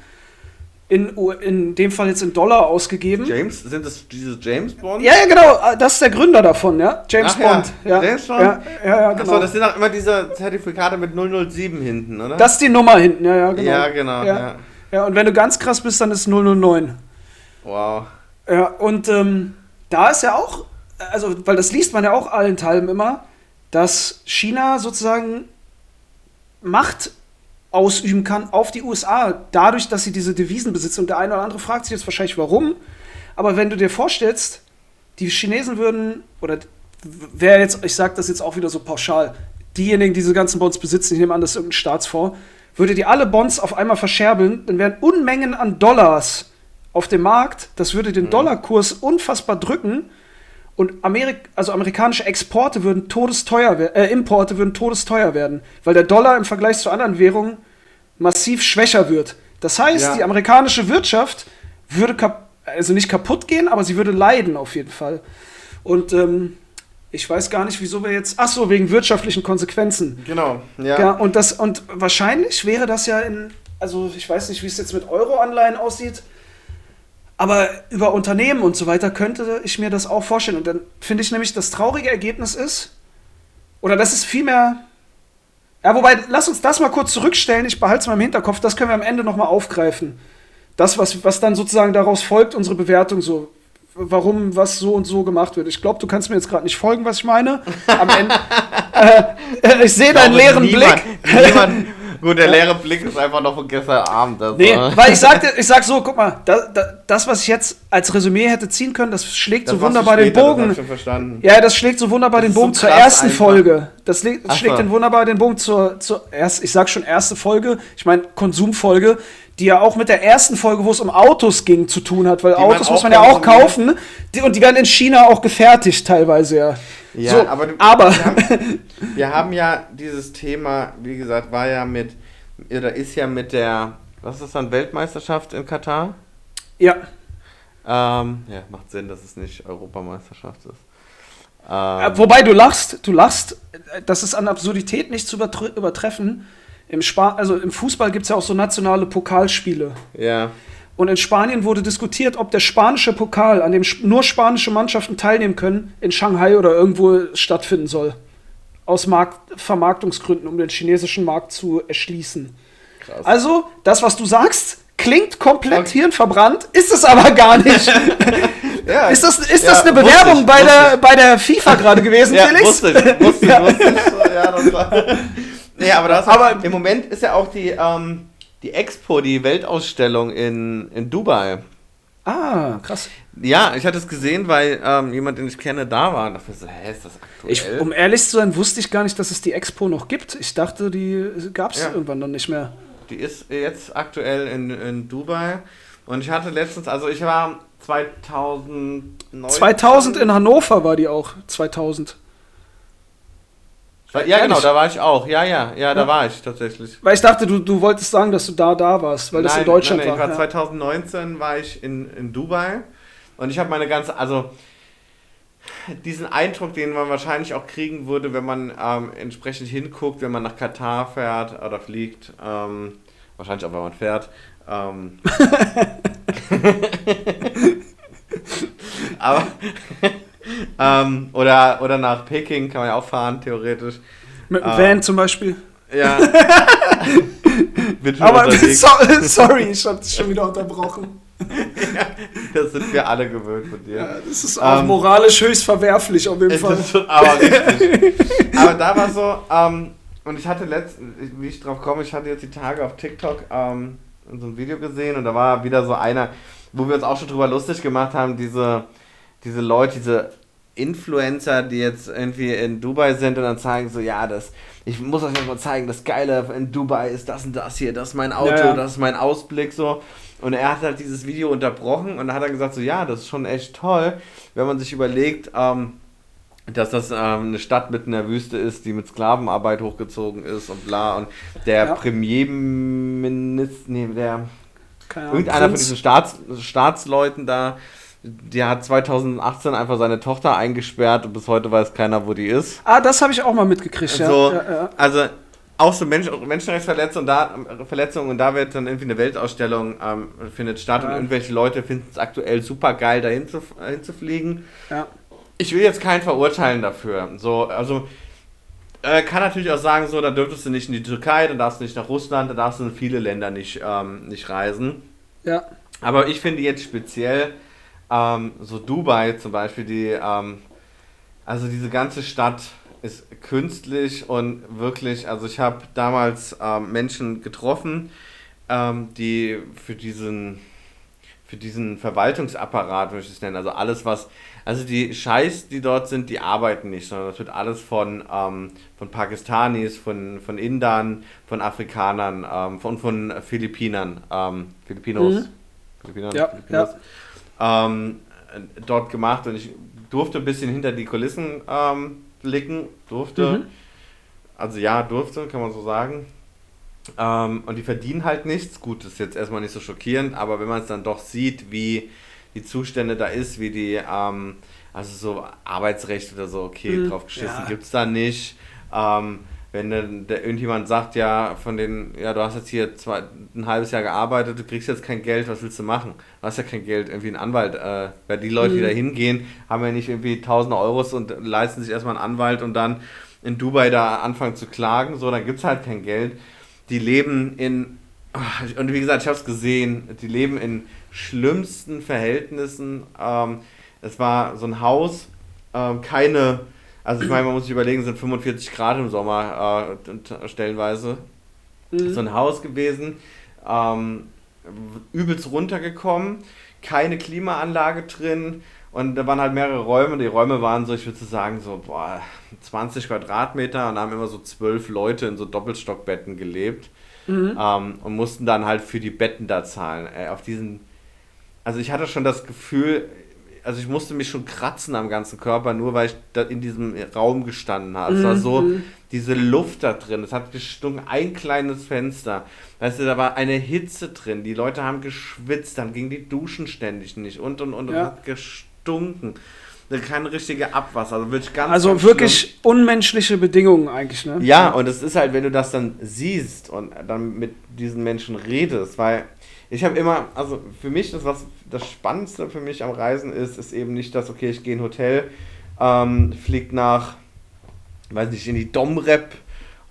In, in dem Fall jetzt in Dollar ausgegeben. James, sind das diese James Bond? Ja, ja, genau. Ah, das ist der Gründer davon, ja. James Ach, Bond. Ja. ja. James Bond? Ja, ja, ja genau. Achso, das sind auch immer diese Zertifikate mit 007 hinten, oder? Das ist die Nummer hinten, ja, ja, genau. Ja, genau. Ja, ja. und wenn du ganz krass bist, dann ist 009. Wow. Ja, und ähm, da ist ja auch, also, weil das liest man ja auch allen Teilen immer, dass China sozusagen Macht ausüben kann auf die USA, dadurch, dass sie diese Devisen besitzen. Und der eine oder andere fragt sich jetzt wahrscheinlich, warum. Aber wenn du dir vorstellst, die Chinesen würden, oder wer jetzt, ich sage das jetzt auch wieder so pauschal, diejenigen, die diese ganzen Bonds besitzen, ich nehme an, das ist irgendein Staatsfonds, würde die alle Bonds auf einmal verscherbeln, dann wären Unmengen an Dollars auf dem Markt. Das würde den mhm. Dollarkurs unfassbar drücken. Und Amerik also amerikanische Exporte würden todesteuer äh, Importe würden todesteuer werden, weil der Dollar im Vergleich zu anderen Währungen massiv schwächer wird. Das heißt, ja. die amerikanische Wirtschaft würde also nicht kaputt gehen, aber sie würde leiden auf jeden Fall. Und ähm, ich weiß gar nicht, wieso wir jetzt. Ach so, wegen wirtschaftlichen Konsequenzen. Genau, ja. ja und, das, und wahrscheinlich wäre das ja in. Also, ich weiß nicht, wie es jetzt mit Euro-Anleihen aussieht. Aber über Unternehmen und so weiter könnte ich mir das auch vorstellen. Und dann finde ich nämlich, das traurige Ergebnis ist, oder das ist vielmehr. Ja, wobei, lass uns das mal kurz zurückstellen. Ich behalte es mal im Hinterkopf. Das können wir am Ende nochmal aufgreifen. Das, was, was dann sozusagen daraus folgt, unsere Bewertung so. Warum was so und so gemacht wird. Ich glaube, du kannst mir jetzt gerade nicht folgen, was ich meine. Am Ende. äh, ich sehe deinen leeren niemand, Blick. Niemand, Gut, der leere Blick ist einfach noch von gestern Abend. Das nee, weil ich sagte, ich sag so, guck mal, da, da, das, was ich jetzt als Resümee hätte ziehen können, das schlägt das so wunderbar den Bogen. Das. Ja, das schlägt so wunderbar das den Bogen so zur ersten einfach. Folge. Das schlägt so. den wunderbar den Bogen zur, zur erst, ich sag schon erste Folge, ich meine Konsumfolge, die ja auch mit der ersten Folge, wo es um Autos ging, zu tun hat, weil die Autos man muss man ja auch kaufen die, und die werden in China auch gefertigt teilweise ja. Ja, so, aber, aber wir, haben, wir, haben, ja dieses Thema, wie gesagt, war ja mit, oder ist ja mit der, was ist das dann, Weltmeisterschaft in Katar? Ja. Ähm, ja, macht Sinn, dass es nicht Europameisterschaft ist. Ähm, Wobei du lachst, du lachst, das ist an Absurdität nicht zu übertreffen. Im, Spa also im Fußball gibt es ja auch so nationale Pokalspiele. Ja. Und in Spanien wurde diskutiert, ob der spanische Pokal, an dem nur spanische Mannschaften teilnehmen können, in Shanghai oder irgendwo stattfinden soll. Aus Markt Vermarktungsgründen, um den chinesischen Markt zu erschließen. Krass. Also, das, was du sagst, klingt komplett okay. hirnverbrannt, ist es aber gar nicht. ja, ist das, ist ja, das eine Bewerbung ich, bei, der, bei der FIFA gerade gewesen, ja, Felix? Wusste ich, wusste ich, ja. wusste ich. Ja, das war. Nee, aber, das aber im Moment ist ja auch die. Ähm, die Expo, die Weltausstellung in, in Dubai. Ah, krass. Ja, ich hatte es gesehen, weil ähm, jemand, den ich kenne, da war. Und dachte so, hä, ist das aktuell? Ich, um ehrlich zu sein, wusste ich gar nicht, dass es die Expo noch gibt. Ich dachte, die gab es ja. irgendwann noch nicht mehr. Die ist jetzt aktuell in, in Dubai. Und ich hatte letztens, also ich war 2009. 2000 in Hannover war die auch, 2000. Ja, genau, da war ich auch. Ja, ja, ja, da war ich tatsächlich. Weil ich dachte, du, du wolltest sagen, dass du da da warst, weil nein, das in Deutschland nein, nein, war. Ich war 2019 war ich in, in Dubai und ich habe meine ganze, also diesen Eindruck, den man wahrscheinlich auch kriegen würde, wenn man ähm, entsprechend hinguckt, wenn man nach Katar fährt oder fliegt, ähm, wahrscheinlich auch, wenn man fährt. Ähm, aber ähm, oder, oder nach Peking kann man ja auch fahren, theoretisch. Mit dem ähm, Van zum Beispiel. Ja. Aber so, sorry, ich hab dich schon wieder unterbrochen. Das sind wir alle gewöhnt von dir. Ja, das ist auch Ähm, moralisch höchst verwerflich auf jeden Fall. ist aber richtig. aber da war so, ähm, und ich hatte letztens, wie ich drauf komme, ich hatte jetzt die Tage auf TikTok ähm, so ein Video gesehen und da war wieder so einer, wo wir uns auch schon drüber lustig gemacht haben, diese, diese Leute, diese Influencer, die jetzt irgendwie in Dubai sind und dann zeigen so, ja, das, ich muss euch jetzt mal zeigen, das Geile in Dubai ist das und das hier, das ist mein Auto, Ja, ja. das ist mein Ausblick so. Und er hat halt dieses Video unterbrochen und dann hat er gesagt so, ja, das ist schon echt toll, wenn man sich überlegt, ähm, dass das ähm, eine Stadt mitten in der Wüste ist, die mit Sklavenarbeit hochgezogen ist und bla. Und der Ja. Premierminister, nee, der Keine Ahnung, irgendeiner von Prinz. diesen Staats, Staatsleuten da, der hat 2018 einfach seine Tochter eingesperrt und bis heute weiß keiner, wo die ist. Ah, das habe ich auch mal mitgekriegt, ja. So, ja, ja. Also auch so Mensch, Menschenrechtsverletzungen da, Verletzungen und da wird dann irgendwie eine Weltausstellung ähm, findet statt und irgendwelche Leute finden es aktuell super geil, da hinzuf- hinzufliegen. ja. Ich will jetzt keinen verurteilen dafür. So, also äh, kann natürlich auch sagen, so, da dürftest du nicht in die Türkei, dann darfst du nicht nach Russland, da darfst du in viele Länder nicht, ähm, nicht reisen. ja. Aber ich finde jetzt speziell ähm, so Dubai zum Beispiel, die, ähm, also diese ganze Stadt ist künstlich und wirklich, also ich habe damals ähm, Menschen getroffen, ähm, die für diesen, für diesen Verwaltungsapparat, würde ich es nennen, also alles was, also die Scheiß, die dort sind, die arbeiten nicht, sondern das wird alles von, ähm, von Pakistanis, von, von Indern, von Afrikanern, ähm, von, von Philippinern, ähm, Filipinos, Mhm. Philippinern, Ja, Filipinos, ähm, dort gemacht und ich durfte ein bisschen hinter die Kulissen ähm, blicken, durfte, Mhm. also ja, durfte, kann man so sagen. Ähm, und die verdienen halt nichts. Gut, ist jetzt erstmal nicht so schockierend, aber wenn man es dann doch sieht, wie die Zustände da ist, wie die, ähm, also so Arbeitsrecht oder so, okay, Mhm. drauf geschissen Ja. gibt's da nicht. Ähm, wenn dann der, irgendjemand sagt, ja, von den, ja, du hast jetzt hier zwei, ein halbes Jahr gearbeitet, du kriegst jetzt kein Geld, was willst du machen? Du hast ja kein Geld, irgendwie einen Anwalt, äh, weil die Leute, die Mhm. da hingehen, haben ja nicht irgendwie tausende Euros und leisten sich erstmal einen Anwalt und dann in Dubai da anfangen zu klagen, so, dann gibt's halt kein Geld. Die leben in, und wie gesagt, ich habe es gesehen, die leben in schlimmsten Verhältnissen. Ähm, es war so ein Haus, ähm, keine, also ich meine, man muss sich überlegen, es sind 45 Grad im Sommer äh, äh, stellenweise. Mhm. So ein Haus gewesen, ähm, übelst runtergekommen, keine Klimaanlage drin und da waren halt mehrere Räume. Die Räume waren so, ich würde sagen, so boah, 20 Quadratmeter und da haben immer so zwölf Leute in so Doppelstockbetten gelebt Mhm. ähm, und mussten dann halt für die Betten da zahlen. Äh, auf diesen, also ich hatte schon das Gefühl, also ich musste mich schon kratzen am ganzen Körper, nur weil ich da in diesem Raum gestanden habe. Es war so, Mhm. diese Luft da drin, es hat gestunken, ein kleines Fenster. Weißt du, da war eine Hitze drin, die Leute haben geschwitzt, dann gingen die Duschen ständig nicht und und und, und Ja. es hat gestunken. Kein richtiger Abwasser, also wirklich ganz Also ganz wirklich unmenschliche Bedingungen eigentlich, ne? ja, und es ist halt, wenn du das dann siehst und dann mit diesen Menschen redest, weil ich habe immer, also für mich, das was das Spannendste für mich am Reisen ist, ist eben nicht das, okay, ich gehe in ein Hotel, ähm, flieg nach, weiß nicht, in die Domrep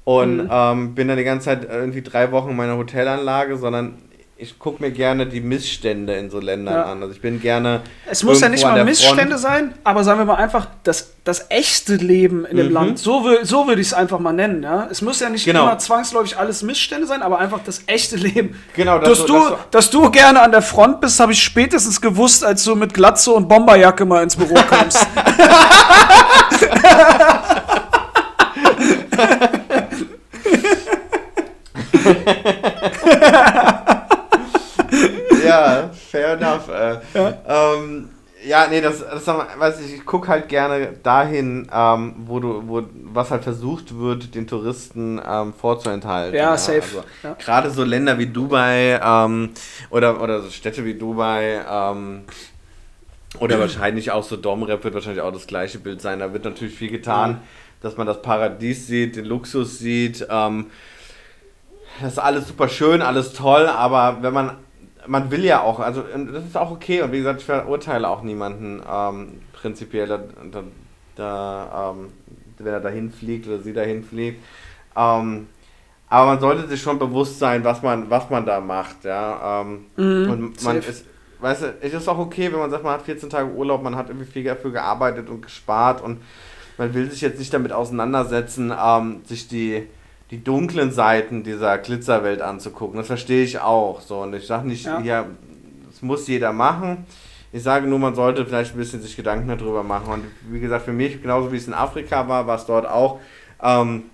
und Mhm. ähm, bin dann die ganze Zeit irgendwie drei Wochen in meiner Hotelanlage, sondern ich gucke mir gerne die Missstände in so Ländern Ja. an. Also ich bin gerne. Es muss ja nicht mal Missstände Front. sein, aber sagen wir mal einfach, das, das echte Leben in dem Mhm. Land, so, so würde ich es einfach mal nennen. Ja? Es muss ja nicht Genau. immer zwangsläufig alles Missstände sein, aber einfach das echte Leben. Genau, Dass, so- du, so- dass du gerne an der Front bist, habe ich spätestens gewusst, als du mit Glatze und Bomberjacke mal ins Büro kamst. fair enough. Äh, ja. Ähm, ja, nee, das, das weiß ich, ich gucke halt gerne dahin, ähm, wo du, wo, was halt versucht wird, den Touristen ähm, vorzuenthalten. Ja, safe. Also, Ja. Gerade so Länder wie Dubai ähm, oder, oder so Städte wie Dubai ähm, oder wahrscheinlich auch so Domrep wird wahrscheinlich auch das gleiche Bild sein. Da wird natürlich viel getan, Ja. dass man das Paradies sieht, den Luxus sieht. Ähm, das ist alles super schön, alles toll, aber wenn man, man will ja auch, also das ist auch okay und wie gesagt, ich verurteile auch niemanden ähm, prinzipiell, da, da, da ähm, wenn er dahin fliegt oder sie dahin fliegt. Ähm, Aber man sollte sich schon bewusst sein, was man, was man da macht, ja. Ähm, Mhm, und man safe. ist, weißt du, es ist auch okay, wenn man sagt, man hat 14 Tage Urlaub, man hat irgendwie viel dafür gearbeitet und gespart und man will sich jetzt nicht damit auseinandersetzen, ähm, sich die, die dunklen Seiten dieser Glitzerwelt anzugucken. Das verstehe ich auch. So. Und ich sage nicht, Ja. ja. das muss jeder machen. Ich sage nur, man sollte vielleicht ein bisschen sich Gedanken darüber machen. Und wie gesagt, für mich, genauso wie es in Afrika war, war es dort auch. Ähm,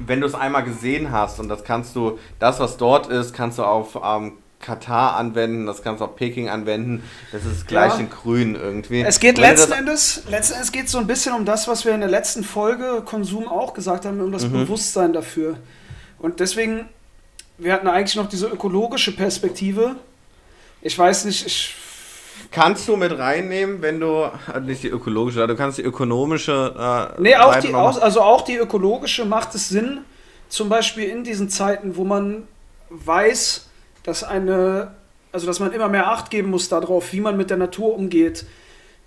wenn du es einmal gesehen hast und das kannst du, das was dort ist, kannst du auf ähm, Katar anwenden, das kannst du auf Peking anwenden, das ist gleich Ja. in grün irgendwie. Es geht letzten Endes, letzten Endes geht so ein bisschen um das, was wir in der letzten Folge Konsum auch gesagt haben, um das Mhm. Bewusstsein dafür. Und deswegen, wir hatten eigentlich noch diese ökologische Perspektive. Ich weiß nicht, ich, Kannst du mit reinnehmen, wenn du, äh, nicht die ökologische, du kannst die ökonomische. Äh, nee, auch die, also auch die ökologische macht es Sinn, zum Beispiel in diesen Zeiten, wo man weiß, dass eine, also dass man immer mehr Acht geben muss darauf, wie man mit der Natur umgeht,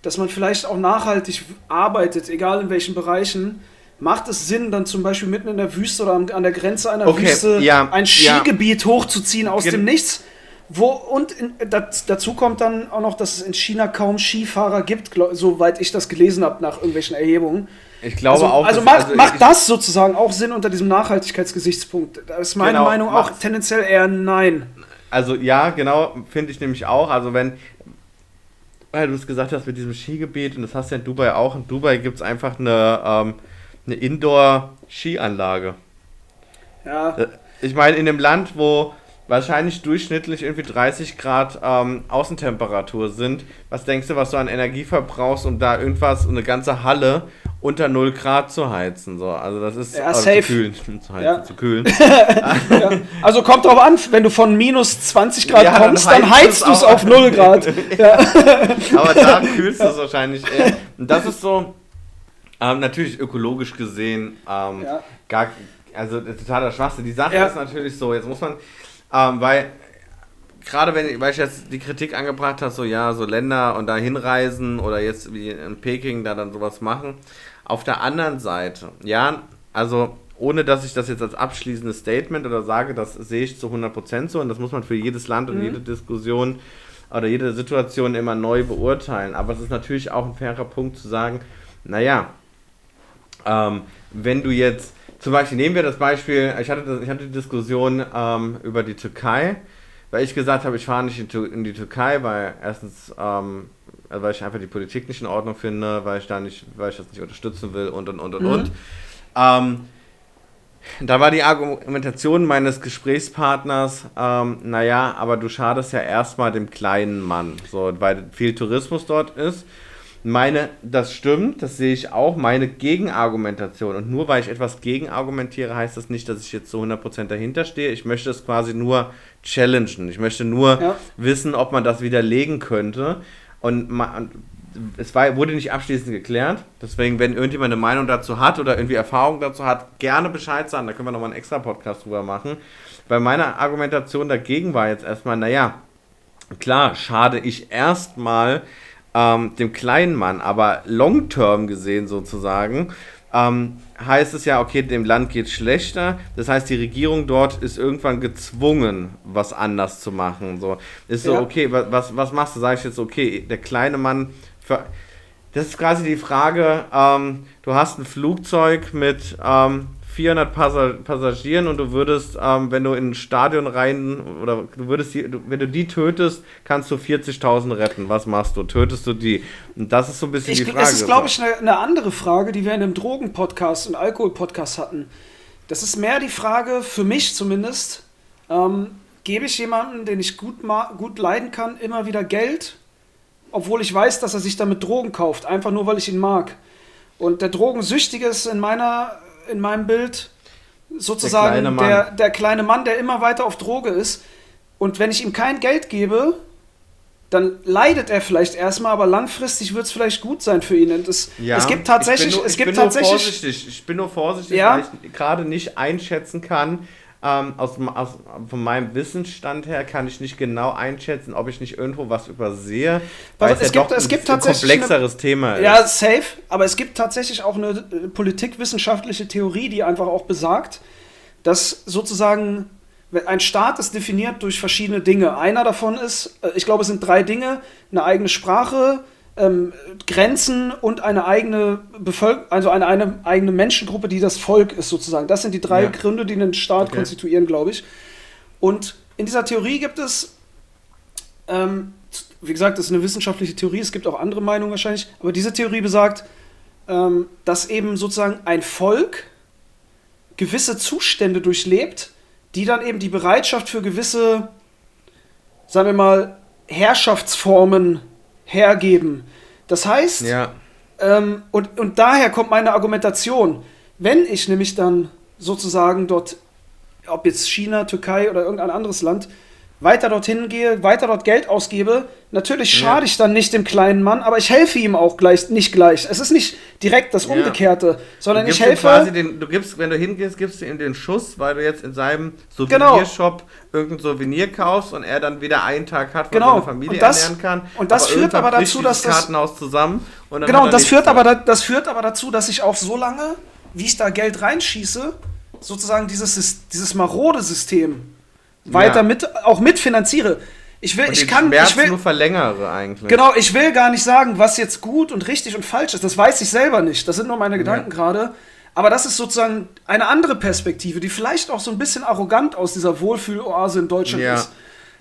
dass man vielleicht auch nachhaltig arbeitet, egal in welchen Bereichen, macht es Sinn, dann zum Beispiel mitten in der Wüste oder an der Grenze einer Okay, Wüste ja, ein ja. Skigebiet hochzuziehen aus Gen- dem Nichts? Wo, und in, dat, dazu kommt dann auch noch, dass es in China kaum Skifahrer gibt, glaub, soweit ich das gelesen habe nach irgendwelchen Erhebungen. Ich glaube also, auch. also dass- macht, macht ich- das sozusagen auch Sinn unter diesem Nachhaltigkeitsgesichtspunkt? Da ist meine Genau, Meinung auch tendenziell eher nein. Also ja, genau, finde ich nämlich auch. Also wenn, weil du es gesagt hast mit diesem Skigebiet und das hast du ja in Dubai auch. In Dubai gibt es einfach eine, ähm, eine Indoor-Skianlage. Ja, Äh, Ich meine, in einem Land, wo wahrscheinlich durchschnittlich irgendwie 30 Grad ähm, Außentemperatur sind, was denkst du, was du an Energie verbrauchst, um da irgendwas, eine ganze Halle unter 0 Grad zu heizen? So, also das ist Ja, also safe. zu kühlen, zu heizen, Ja. zu kühlen. ja. Also kommt drauf an, wenn du von minus 20 Grad Ja, kommst, dann heizt heizt du es auf 0 Grad. Aber da kühlst du es wahrscheinlich eher. Und das ist so, ähm, natürlich ökologisch gesehen, ähm, gar, also totaler Schwachsinn. Die Sache ist natürlich so, jetzt muss man, ähm, weil gerade wenn, weil ich jetzt die Kritik angebracht habe, so ja, so Länder und da hinreisen oder jetzt wie in Peking da dann sowas machen. Auf der anderen Seite, ja, also ohne dass ich das jetzt als abschließendes Statement oder sage, das sehe ich zu 100% so und das muss man für jedes Land und Mhm. jede Diskussion oder jede Situation immer neu beurteilen. Aber es ist natürlich auch ein fairer Punkt zu sagen, naja, ähm, wenn du jetzt, zum Beispiel nehmen wir das Beispiel, ich hatte, das, ich hatte die Diskussion ähm, über die Türkei, weil ich gesagt habe, ich fahre nicht in, die Türkei, weil erstens, ähm, also weil ich einfach die Politik nicht in Ordnung finde, weil ich da nicht, weil ich das nicht unterstützen will und und und und Mhm. und. Ähm, da war die Argumentation meines Gesprächspartners, ähm, naja, aber du schadest ja erstmal dem kleinen Mann, so, weil viel Tourismus dort ist. Meine, das stimmt, das sehe ich auch, meine Gegenargumentation. Und nur weil ich etwas gegenargumentiere, heißt das nicht, dass ich jetzt zu 100% dahinter stehe. Ich möchte es quasi nur challengen. Ich möchte nur Ja. wissen, ob man das widerlegen könnte. Und ma- und es war, wurde nicht abschließend geklärt. Deswegen, wenn irgendjemand eine Meinung dazu hat oder irgendwie Erfahrung dazu hat, gerne Bescheid sagen. Da können wir nochmal einen extra Podcast drüber machen. Bei meiner Argumentation dagegen war jetzt erstmal, naja, klar, schade ich erstmal ähm, dem kleinen Mann, aber long-term gesehen sozusagen, ähm, heißt es ja, okay, dem Land geht schlechter. Das heißt, die Regierung dort ist irgendwann gezwungen, was anders zu machen. So ist so, Ja. okay, wa- was, was machst du? Sag ich jetzt, okay, der kleine Mann. Ver das ist quasi die Frage, ähm, du hast ein Flugzeug mit ähm, 400 Passa Passagieren und du würdest, ähm, wenn du in ein Stadion rein, oder du würdest, die, wenn du die tötest, kannst du 40.000 retten. Was machst du? Tötest du die? Und das ist so ein bisschen Ich, die Frage. es ist, glaube ich, eine, eine andere Frage, die wir in einem Drogen-Podcast und Alkohol-Podcast hatten. Das ist mehr die Frage, für mich zumindest, ähm, gebe ich jemandem, den ich gut, gut leiden kann, immer wieder Geld, obwohl ich weiß, dass er sich damit Drogen kauft, einfach nur, weil ich ihn mag. Und der Drogensüchtige ist in, meiner, in meinem Bild sozusagen kleine Mann. der, der kleine Mann, der immer weiter auf Droge ist. Und wenn ich ihm kein Geld gebe, dann leidet er vielleicht erstmal, aber langfristig wird es vielleicht gut sein für ihn. Und es, Ja, es gibt tatsächlich, ich bin nur, es gibt tatsächlich, vorsichtig. Ich bin nur vorsichtig, weil ich gerade nicht einschätzen kann. Ähm, aus, aus, von meinem Wissensstand her kann ich nicht genau einschätzen, ob ich nicht irgendwo was übersehe, weil Also es, es ja gibt- doch es ein, gibt ein tatsächlich komplexeres Thema ist. ja, safe, aber es gibt tatsächlich auch eine äh, politikwissenschaftliche Theorie, die einfach auch besagt, dass sozusagen ein Staat ist definiert durch verschiedene Dinge. Einer davon ist, äh, ich glaube, es sind drei Dinge: eine eigene Sprache, ähm, Grenzen und eine eigene Bevölkerung, also eine, eine eigene Menschengruppe, die das Volk ist sozusagen. Das sind die drei Ja. Gründe, die einen Staat Okay. konstituieren, glaube ich. Und in dieser Theorie gibt es, ähm, wie gesagt, das ist eine wissenschaftliche Theorie, es gibt auch andere Meinungen wahrscheinlich, aber diese Theorie besagt, ähm, dass eben sozusagen ein Volk gewisse Zustände durchlebt, die dann eben die Bereitschaft für gewisse, sagen wir mal, Herrschaftsformen hergeben. Das heißt, Ja. ähm, und, und daher kommt meine Argumentation. Wenn ich nämlich dann sozusagen dort, ob jetzt China, Türkei oder irgendein anderes Land, weiter dorthin gehe, weiter dort Geld ausgebe, natürlich Ja. schade ich dann nicht dem kleinen Mann, aber ich helfe ihm auch gleich, nicht gleich. Es ist nicht direkt das Ja. Umgekehrte, sondern Du ich helfe. den, du gibst, wenn du hingehst, gibst du ihm den Schuss, weil du jetzt in seinem Genau. Souvenirshop irgendein Souvenir kaufst und er dann wieder einen Tag hat, wo Genau. er seine Familie Und das- ernähren kann. und das führt irgendwann aber dazu, dass das- Kartenhaus zusammen und dann Genau, und das führt, mehr. aber, da- das führt aber dazu, dass ich auch so lange, wie ich da Geld reinschieße, sozusagen dieses, dieses marode System weiter Ja. mit, auch mitfinanziere. Ich will, und ich kann, Schmerz ich will, nur verlängere eigentlich. genau, ich will gar nicht sagen, was jetzt gut und richtig und falsch ist. Das weiß ich selber nicht. Das sind nur meine Gedanken gerade. Aber das ist sozusagen eine andere Perspektive, die vielleicht auch so ein bisschen arrogant aus dieser Wohlfühloase in Deutschland Ja. ist.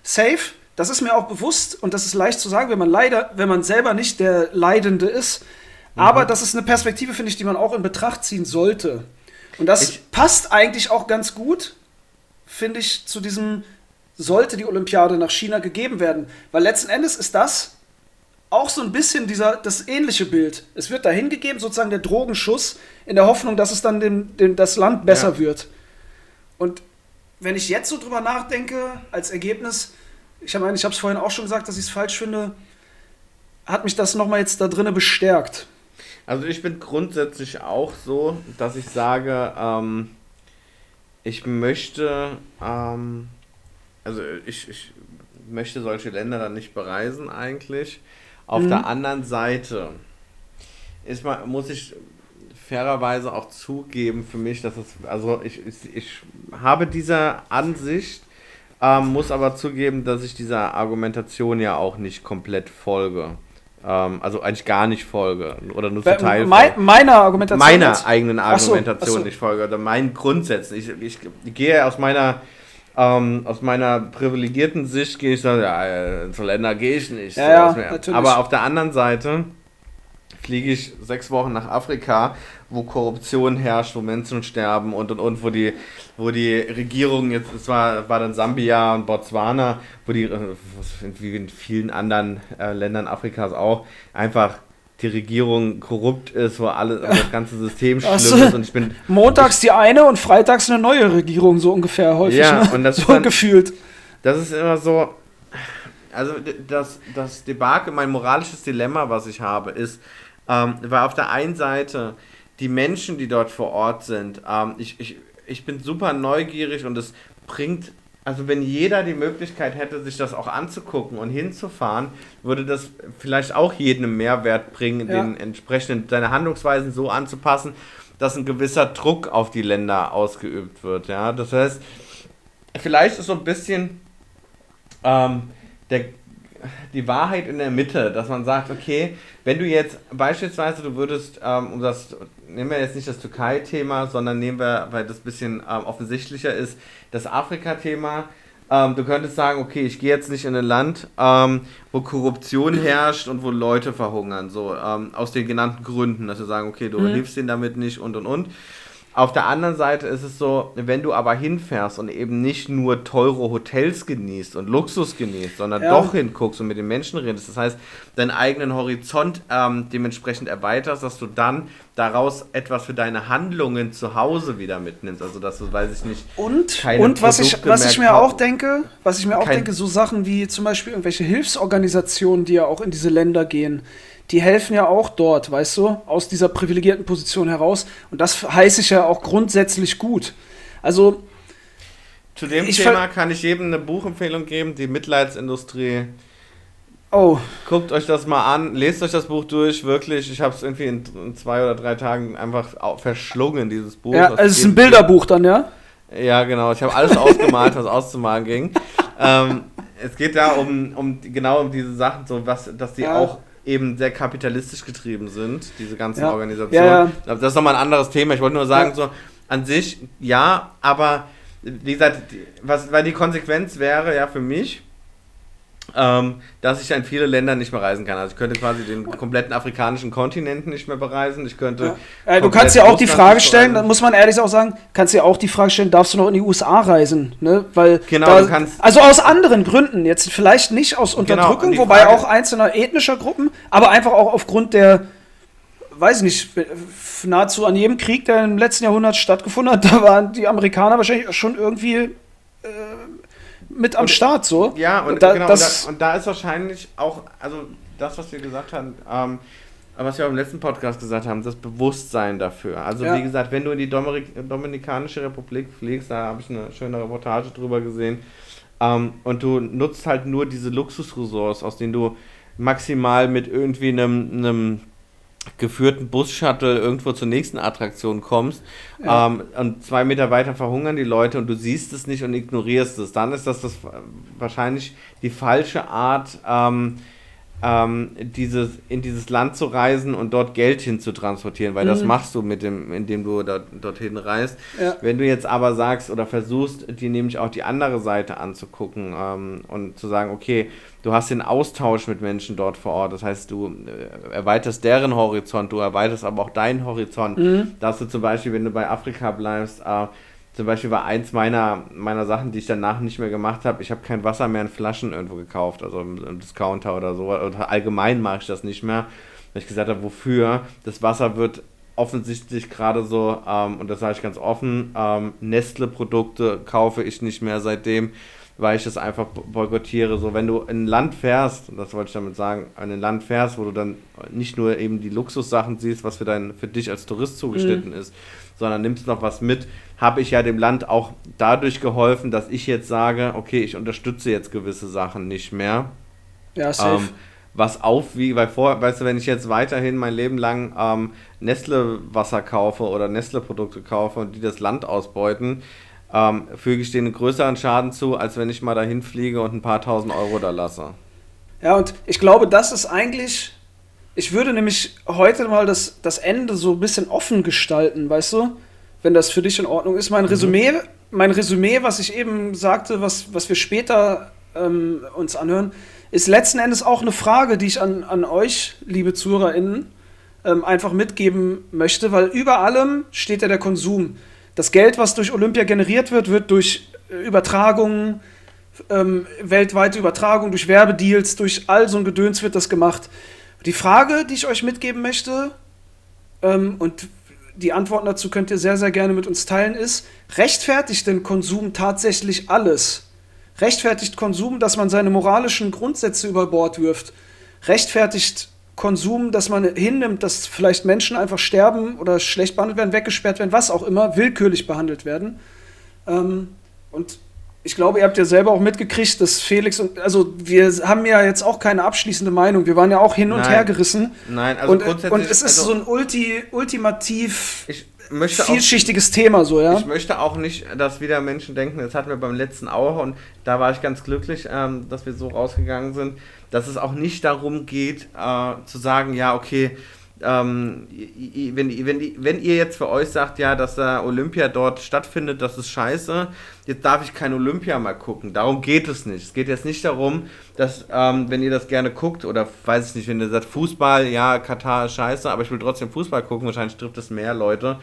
Safe, das ist mir auch bewusst und das ist leicht zu sagen, wenn man leider, wenn man selber nicht der Leidende ist. Mhm. Aber das ist eine Perspektive, finde ich, die man auch in Betracht ziehen sollte. Und das Ich- passt eigentlich auch ganz gut, finde ich, zu diesem sollte die Olympiade nach China gegeben werden. Weil letzten Endes ist das auch so ein bisschen dieser, das ähnliche Bild. Es wird dahin gegeben, sozusagen der Drogenschuss, in der Hoffnung, dass es dann dem, dem, das Land besser Ja. wird. Und wenn ich jetzt so drüber nachdenke, als Ergebnis, ich meine, ich habe es vorhin auch schon gesagt, dass ich es falsch finde, hat mich das nochmal jetzt da drinnen bestärkt. Also ich bin grundsätzlich auch so, dass ich sage, ähm, ich möchte, ähm, also ich, ich möchte solche Länder dann nicht bereisen eigentlich. Auf Mhm. der anderen Seite ist mal, muss ich fairerweise auch zugeben für mich, dass es, also ich, ich, ich habe diese Ansicht, ähm, muss aber zugeben, dass ich dieser Argumentation ja auch nicht komplett folge. Ähm, also eigentlich gar nicht folge oder nur zu Teil folge meiner Argumentation. meiner jetzt- eigenen Ach so, Argumentation ach so. nicht folge oder meinen Grundsätzen. Ich, ich, ich gehe aus meiner ähm, aus meiner privilegierten Sicht gehe ich so, ja, äh, zu Länder gehe ich nicht. Ja, ja, mehr. natürlich. Aber auf der anderen Seite fliege ich sechs Wochen nach Afrika, wo Korruption herrscht, wo Menschen sterben und und und, wo die, wo die Regierung jetzt, es war, war dann Sambia und Botswana, wo die, äh, wie in vielen anderen äh, Ländern Afrikas auch, einfach die Regierung korrupt ist, wo alle, wo das ganze System schlimm so. ist und ich bin Montags die eine und freitags eine neue Regierung, so ungefähr häufig. Ja, ne? und das so ist dann- gefühlt. Das ist immer so. Also das, das Debakel, mein moralisches Dilemma, was ich habe, ist, ähm, weil auf der einen Seite die Menschen, die dort vor Ort sind, ähm, ich, ich, ich bin super neugierig und es bringt, also wenn jeder die Möglichkeit hätte, sich das auch anzugucken und hinzufahren, würde das vielleicht auch jedem Mehrwert bringen, Ja. den entsprechenden, seine Handlungsweisen so anzupassen, dass ein gewisser Druck auf die Länder ausgeübt wird. Ja, das heißt, vielleicht ist so ein bisschen ähm, der, die Wahrheit in der Mitte, dass man sagt, okay, wenn du jetzt beispielsweise, du würdest, ähm, um das, nehmen wir jetzt nicht das Türkei-Thema, sondern nehmen wir, weil das ein bisschen ähm, offensichtlicher ist, das Afrika-Thema. Ähm, du könntest sagen, okay, ich gehe jetzt nicht in ein Land, ähm, wo Korruption herrscht und wo Leute verhungern, so ähm, aus den genannten Gründen, dass wir sagen, okay, du Mhm. hilfst denen damit nicht und und und. Auf der anderen Seite ist es so, wenn du aber hinfährst und eben nicht nur teure Hotels genießt und Luxus genießt, sondern Ja. doch hinguckst und mit den Menschen redest, das heißt, deinen eigenen Horizont ähm, dementsprechend erweiterst, dass du dann daraus etwas für deine Handlungen zu Hause wieder mitnimmst. Also, dass du, weiß ich nicht, Und, keine und was, ich, was ich mir auch denke, was ich mir auch denke, so Sachen wie zum Beispiel irgendwelche Hilfsorganisationen, die ja auch in diese Länder gehen, die helfen ja auch dort, weißt du, aus dieser privilegierten Position heraus. Und das heiße ich ja auch grundsätzlich gut. Also, zu dem Thema kann ich jedem eine Buchempfehlung geben, die Mitleidsindustrie. oh, Guckt euch das mal an, lest euch das Buch durch, wirklich. Ich habe es irgendwie in, in zwei oder drei Tagen einfach verschlungen, dieses Buch. ja, also es ist ein Bilderbuch dann, ja? Ja, genau. Ich habe alles ausgemalt, was auszumalen ging. Ähm, es geht da um, um genau um diese Sachen, so was, dass die ja. auch eben sehr kapitalistisch getrieben sind, diese ganzen ja. Organisationen. Ja, das ist nochmal ein anderes Thema. Ich wollte nur sagen, so an sich ja, aber wie gesagt, was, weil die Konsequenz wäre ja für mich, ähm, dass ich in viele Länder nicht mehr reisen kann. Also ich könnte quasi den kompletten afrikanischen Kontinent nicht mehr bereisen. Ich könnte. Ja. Äh, du kannst ja auch die Frage stellen, dann muss man ehrlich auch sagen, kannst ja auch die Frage stellen, darfst du noch in die USA reisen? Ne? Weil genau, da, du kannst. Also aus anderen Gründen, jetzt vielleicht nicht aus genau, Unterdrückung, genau, wobei auch einzelner ethnischer Gruppen, aber einfach auch aufgrund der weiß ich nicht, nahezu an jedem Krieg, der im letzten Jahrhundert stattgefunden hat, da waren die Amerikaner wahrscheinlich schon irgendwie äh, mit am und, Start so. Ja, und, da, genau, das, und, da, und, da, ist wahrscheinlich auch, also das, was wir gesagt haben, ähm, was wir auch im letzten Podcast gesagt haben, das Bewusstsein dafür. Also ja. wie gesagt, wenn du in die Dominik Dominikanische Republik fliegst, da habe ich eine schöne Reportage drüber gesehen, ähm, und du nutzt halt nur diese Luxusresorts, aus denen du maximal mit irgendwie einem, einem geführten Bus-Shuttle irgendwo zur nächsten Attraktion kommst ja. ähm, und zwei Meter weiter verhungern die Leute und du siehst es nicht und ignorierst es, dann ist das, das wahrscheinlich die falsche Art, ähm, ähm, dieses, in dieses Land zu reisen und dort Geld hin zu transportieren, weil mhm. das machst du mit dem, indem du da, dorthin reist. Ja. Wenn du jetzt aber sagst oder versuchst, die nämlich auch die andere Seite anzugucken ähm, und zu sagen, okay, du hast den Austausch mit Menschen dort vor Ort, das heißt, du äh, erweiterst deren Horizont, du erweiterst aber auch deinen Horizont, mhm. dass du zum Beispiel, wenn du bei Afrika bleibst, äh, zum Beispiel war eins meiner, meiner Sachen, die ich danach nicht mehr gemacht habe, ich habe kein Wasser mehr in Flaschen irgendwo gekauft, also im, Discounter oder so. Oder allgemein mache ich das nicht mehr, weil ich gesagt habe, wofür? Das Wasser wird offensichtlich gerade so, ähm, und das sage ich ganz offen, ähm, Nestle-Produkte kaufe ich nicht mehr seitdem, weil ich das einfach boykottiere. So, wenn du in ein Land fährst, und das wollte ich damit sagen, in ein Land fährst, wo du dann nicht nur eben die Luxussachen siehst, was für, dein, für dich als Tourist zugeschnitten mhm. ist, sondern nimmst noch was mit, habe ich ja dem Land auch dadurch geholfen, dass ich jetzt sage, okay, ich unterstütze jetzt gewisse Sachen nicht mehr. Ja, safe. Ähm, was aufwiegt, weil vor, weißt du, wenn ich jetzt weiterhin mein Leben lang ähm, Nestle-Wasser kaufe oder Nestle-Produkte kaufe und die das Land ausbeuten, ähm, füge ich denen größeren Schaden zu, als wenn ich mal dahin fliege und ein paar tausend Euro da lasse. Ja, und ich glaube, das ist eigentlich ich würde nämlich heute mal das, das Ende so ein bisschen offen gestalten, weißt du? Wenn das für dich in Ordnung ist. Mein mhm. Resümee, mein Resümee, was ich eben sagte, was, was wir später ähm, uns anhören, ist letzten Endes auch eine Frage, die ich an, an euch, liebe ZuhörerInnen, ähm, einfach mitgeben möchte, weil über allem steht ja der Konsum. Das Geld, was durch Olympia generiert wird, wird durch äh, Übertragungen, ähm, weltweite Übertragung, durch Werbedeals, durch all so ein Gedöns wird das gemacht. Die Frage, die ich euch mitgeben möchte, ähm, und die Antworten dazu könnt ihr sehr, sehr gerne mit uns teilen, ist, rechtfertigt denn Konsum tatsächlich alles? Rechtfertigt Konsum, dass man seine moralischen Grundsätze über Bord wirft? Rechtfertigt Konsum, dass man hinnimmt, dass vielleicht Menschen einfach sterben oder schlecht behandelt werden, weggesperrt werden, was auch immer, willkürlich behandelt werden? Ähm, und ich glaube, ihr habt ja selber auch mitgekriegt, dass Felix und also wir haben ja jetzt auch keine abschließende Meinung. Wir waren ja auch hin und Nein. her gerissen. Nein, also und, grundsätzlich. Und es ist also, so ein Ulti, ultimativ vielschichtiges auch, Thema, so ja. Ich möchte auch nicht, dass wieder Menschen denken, das hatten wir beim letzten auch und da war ich ganz glücklich, ähm, dass wir so rausgegangen sind, dass es auch nicht darum geht, äh, zu sagen, ja, okay ähm, wenn, wenn, wenn ihr jetzt für euch sagt, ja, dass der Olympia dort stattfindet, das ist scheiße, jetzt darf ich kein Olympia mal gucken. Darum geht es nicht. Es geht jetzt nicht darum, dass, ähm, wenn ihr das gerne guckt, oder weiß ich nicht, wenn ihr sagt, Fußball, ja, Katar ist scheiße, aber ich will trotzdem Fußball gucken, wahrscheinlich trifft es mehr Leute.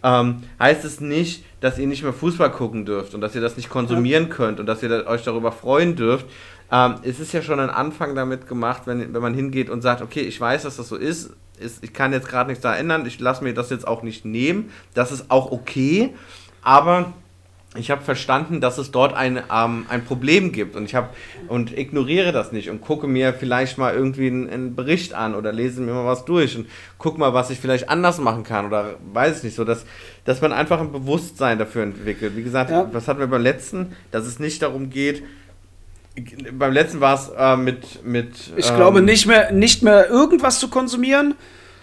Ähm, heißt es nicht, dass ihr nicht mehr Fußball gucken dürft und dass ihr das nicht konsumieren könnt und dass ihr euch darüber freuen dürft. Ähm, es ist ja schon ein Anfang damit gemacht, wenn, wenn man hingeht und sagt, okay, ich weiß, dass das so ist, ist, ich kann jetzt gerade nichts da ändern, ich lasse mir das jetzt auch nicht nehmen. Das ist auch okay, aber ich habe verstanden, dass es dort ein, ähm, ein Problem gibt und ich habe und ignoriere das nicht und gucke mir vielleicht mal irgendwie einen, einen, Bericht an oder lese mir mal was durch und gucke mal, was ich vielleicht anders machen kann oder weiß ich nicht, so dass, dass man einfach ein Bewusstsein dafür entwickelt. Wie gesagt, ja. was hatten wir beim letzten, dass es nicht darum geht, beim letzten war es äh, mit, mit. Ich ähm, glaube nicht mehr, nicht mehr irgendwas zu konsumieren,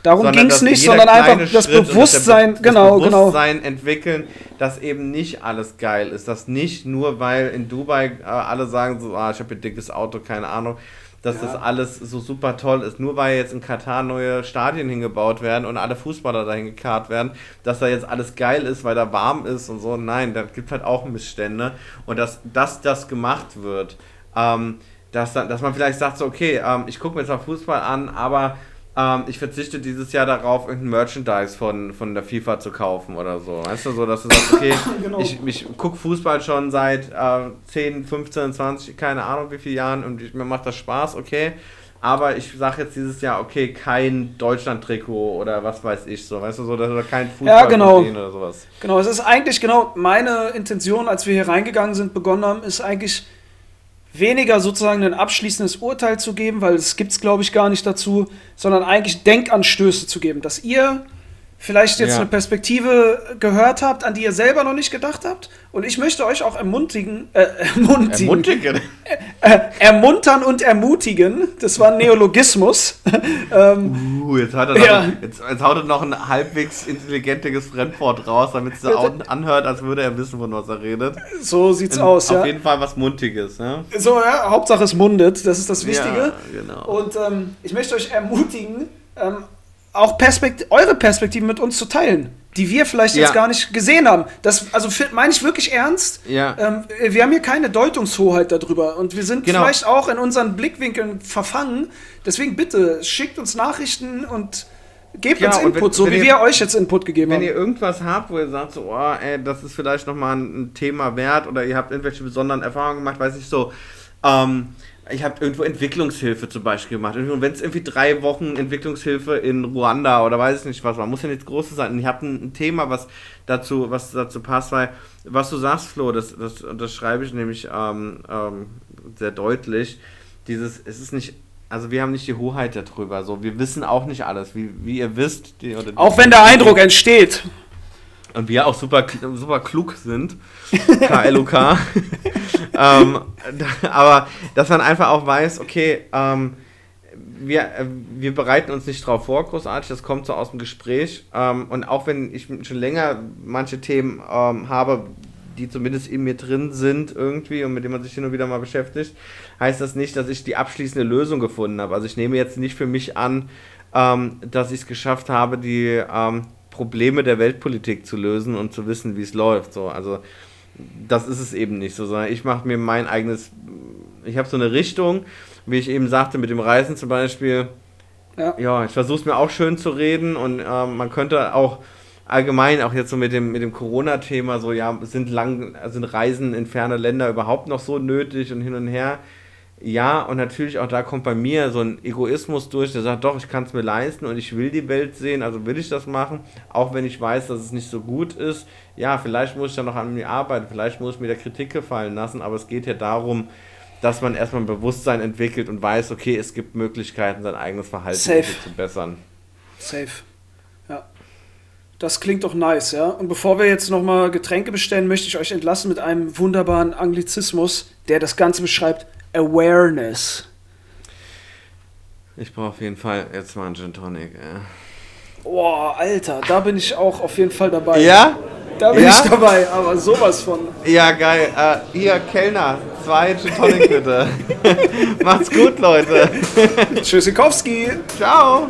Darum ging es nicht, sondern einfach das Schritt Bewusstsein, Be- genau, das genau. Bewusstsein entwickeln, dass eben nicht alles geil ist. Dass nicht nur, weil in Dubai äh, alle sagen so, ah, ich habe ein dickes Auto, keine Ahnung, dass Ja. das alles so super toll ist. Nur weil jetzt in Katar neue Stadien hingebaut werden und alle Fußballer dahin gekarrt werden, dass da jetzt alles geil ist, weil da warm ist und so. Nein, da gibt halt auch Missstände. Und dass, dass das gemacht wird, ähm, dass, dann, dass man vielleicht sagt, so, okay, ähm, ich gucke mir jetzt mal Fußball an, aber ähm, ich verzichte dieses Jahr darauf, irgendein Merchandise von, von der FIFA zu kaufen oder so. Weißt du, so, dass du sagst, okay, Genau. ich, ich gucke Fußball schon seit äh, 10, 15, 20, keine Ahnung wie viele Jahren und ich, mir macht das Spaß, okay. Aber ich sage jetzt dieses Jahr, okay, kein Deutschland-Trikot oder was weiß ich so, weißt du, so, oder kein Fußball Ja, genau. oder sowas. Genau, es ist eigentlich genau meine Intention, als wir hier reingegangen sind, begonnen haben, ist eigentlich weniger sozusagen ein abschließendes Urteil zu geben, weil es gibt es, glaube ich, gar nicht dazu, sondern eigentlich Denkanstöße zu geben, dass ihr vielleicht jetzt Ja. eine Perspektive gehört habt, an die ihr selber noch nicht gedacht habt. Und ich möchte euch auch ermutigen, äh, ermutigen, Ermutigen. äh, ermuntern und ermutigen. Das war ein Neologismus. ähm, Uh, jetzt, hat er noch, Ja. jetzt, jetzt haut er noch ein halbwegs intelligentes Fremdwort raus, damit es so an- anhört, als würde er wissen, von was er redet. so sieht's aus, Auf ja. jeden Fall was Muntiges, ne? So, ja, Hauptsache es mundet, das ist das Wichtige. Ja, genau. Und ähm, ich möchte euch ermutigen, ähm, auch Perspekt eure Perspektiven mit uns zu teilen, die wir vielleicht jetzt Ja. gar nicht gesehen haben. Das also meine ich wirklich ernst. Ja. Ähm, wir haben hier keine Deutungshoheit darüber und wir sind Genau. vielleicht auch in unseren Blickwinkeln verfangen. Deswegen bitte schickt uns Nachrichten und gebt Ja, uns und wenn- Input, so wenn wie ihr- wir euch jetzt Input gegeben Wenn haben. ihr irgendwas habt, wo ihr sagt, so, oh, ey, das ist vielleicht nochmal ein, ein Thema wert oder ihr habt irgendwelche besonderen Erfahrungen gemacht, weiß ich so, ähm, ich habe irgendwo Entwicklungshilfe zum Beispiel gemacht. Und wenn es irgendwie drei Wochen Entwicklungshilfe in Ruanda oder weiß ich nicht was war, muss ja nichts Großes sein. Und ihr habt ein, Thema, was dazu, was dazu passt, weil was du sagst, Flo, das, das, das schreibe ich nämlich ähm, ähm, sehr deutlich. Dieses, es ist nicht, also wir haben nicht die Hoheit darüber. So, wir wissen auch nicht alles, wie, wie ihr wisst. Die, die- auch wenn der Eindruck entsteht. Und wir auch super, super klug sind. KLUK. ähm, aber dass man einfach auch weiß, okay, ähm, wir, äh, wir bereiten uns nicht drauf vor, großartig, das kommt so aus dem Gespräch. Ähm, und auch wenn ich schon länger manche Themen ähm, habe, die zumindest in mir drin sind irgendwie und mit denen man sich hin und wieder mal beschäftigt, heißt das nicht, dass ich die abschließende Lösung gefunden habe. Also ich nehme jetzt nicht für mich an, ähm, dass ich es geschafft habe, die ähm, Probleme der Weltpolitik zu lösen und zu wissen, wie es läuft. So, also das ist es eben nicht so, sondern ich mache mir mein eigenes, ich habe so eine Richtung, wie ich eben sagte, mit dem Reisen zum Beispiel, Ja. ja, ich versuche es mir auch schön zu reden und ähm, man könnte auch allgemein, auch jetzt so mit dem, mit dem Corona-Thema, so, ja, sind, lang, sind Reisen in ferne Länder überhaupt noch so nötig und hin und her? Ja, und natürlich auch da kommt bei mir so ein Egoismus durch, der sagt, doch, ich kann es mir leisten und ich will die Welt sehen, also will ich das machen, auch wenn ich weiß, dass es nicht so gut ist. Ja, vielleicht muss ich dann noch an mir arbeiten, vielleicht muss ich mir der Kritik gefallen lassen, aber es geht ja darum, dass man erstmal ein Bewusstsein entwickelt und weiß, okay, es gibt Möglichkeiten, sein eigenes Verhalten Safe. zu bessern. Safe. Ja. Das klingt doch nice, ja. Und bevor wir jetzt nochmal Getränke bestellen, möchte ich euch entlassen mit einem wunderbaren Anglizismus, der das Ganze beschreibt. Awareness. Ich brauche auf jeden Fall jetzt mal einen Gin Tonic. Ja, Boah, Alter, da bin ich auch auf jeden Fall dabei. ja? Da bin Ja? ich dabei, aber sowas von. Ja, geil. Äh, hier, Kellner, zwei Gin Tonic bitte. Macht's gut, Leute. Tschüssikowski. Ciao.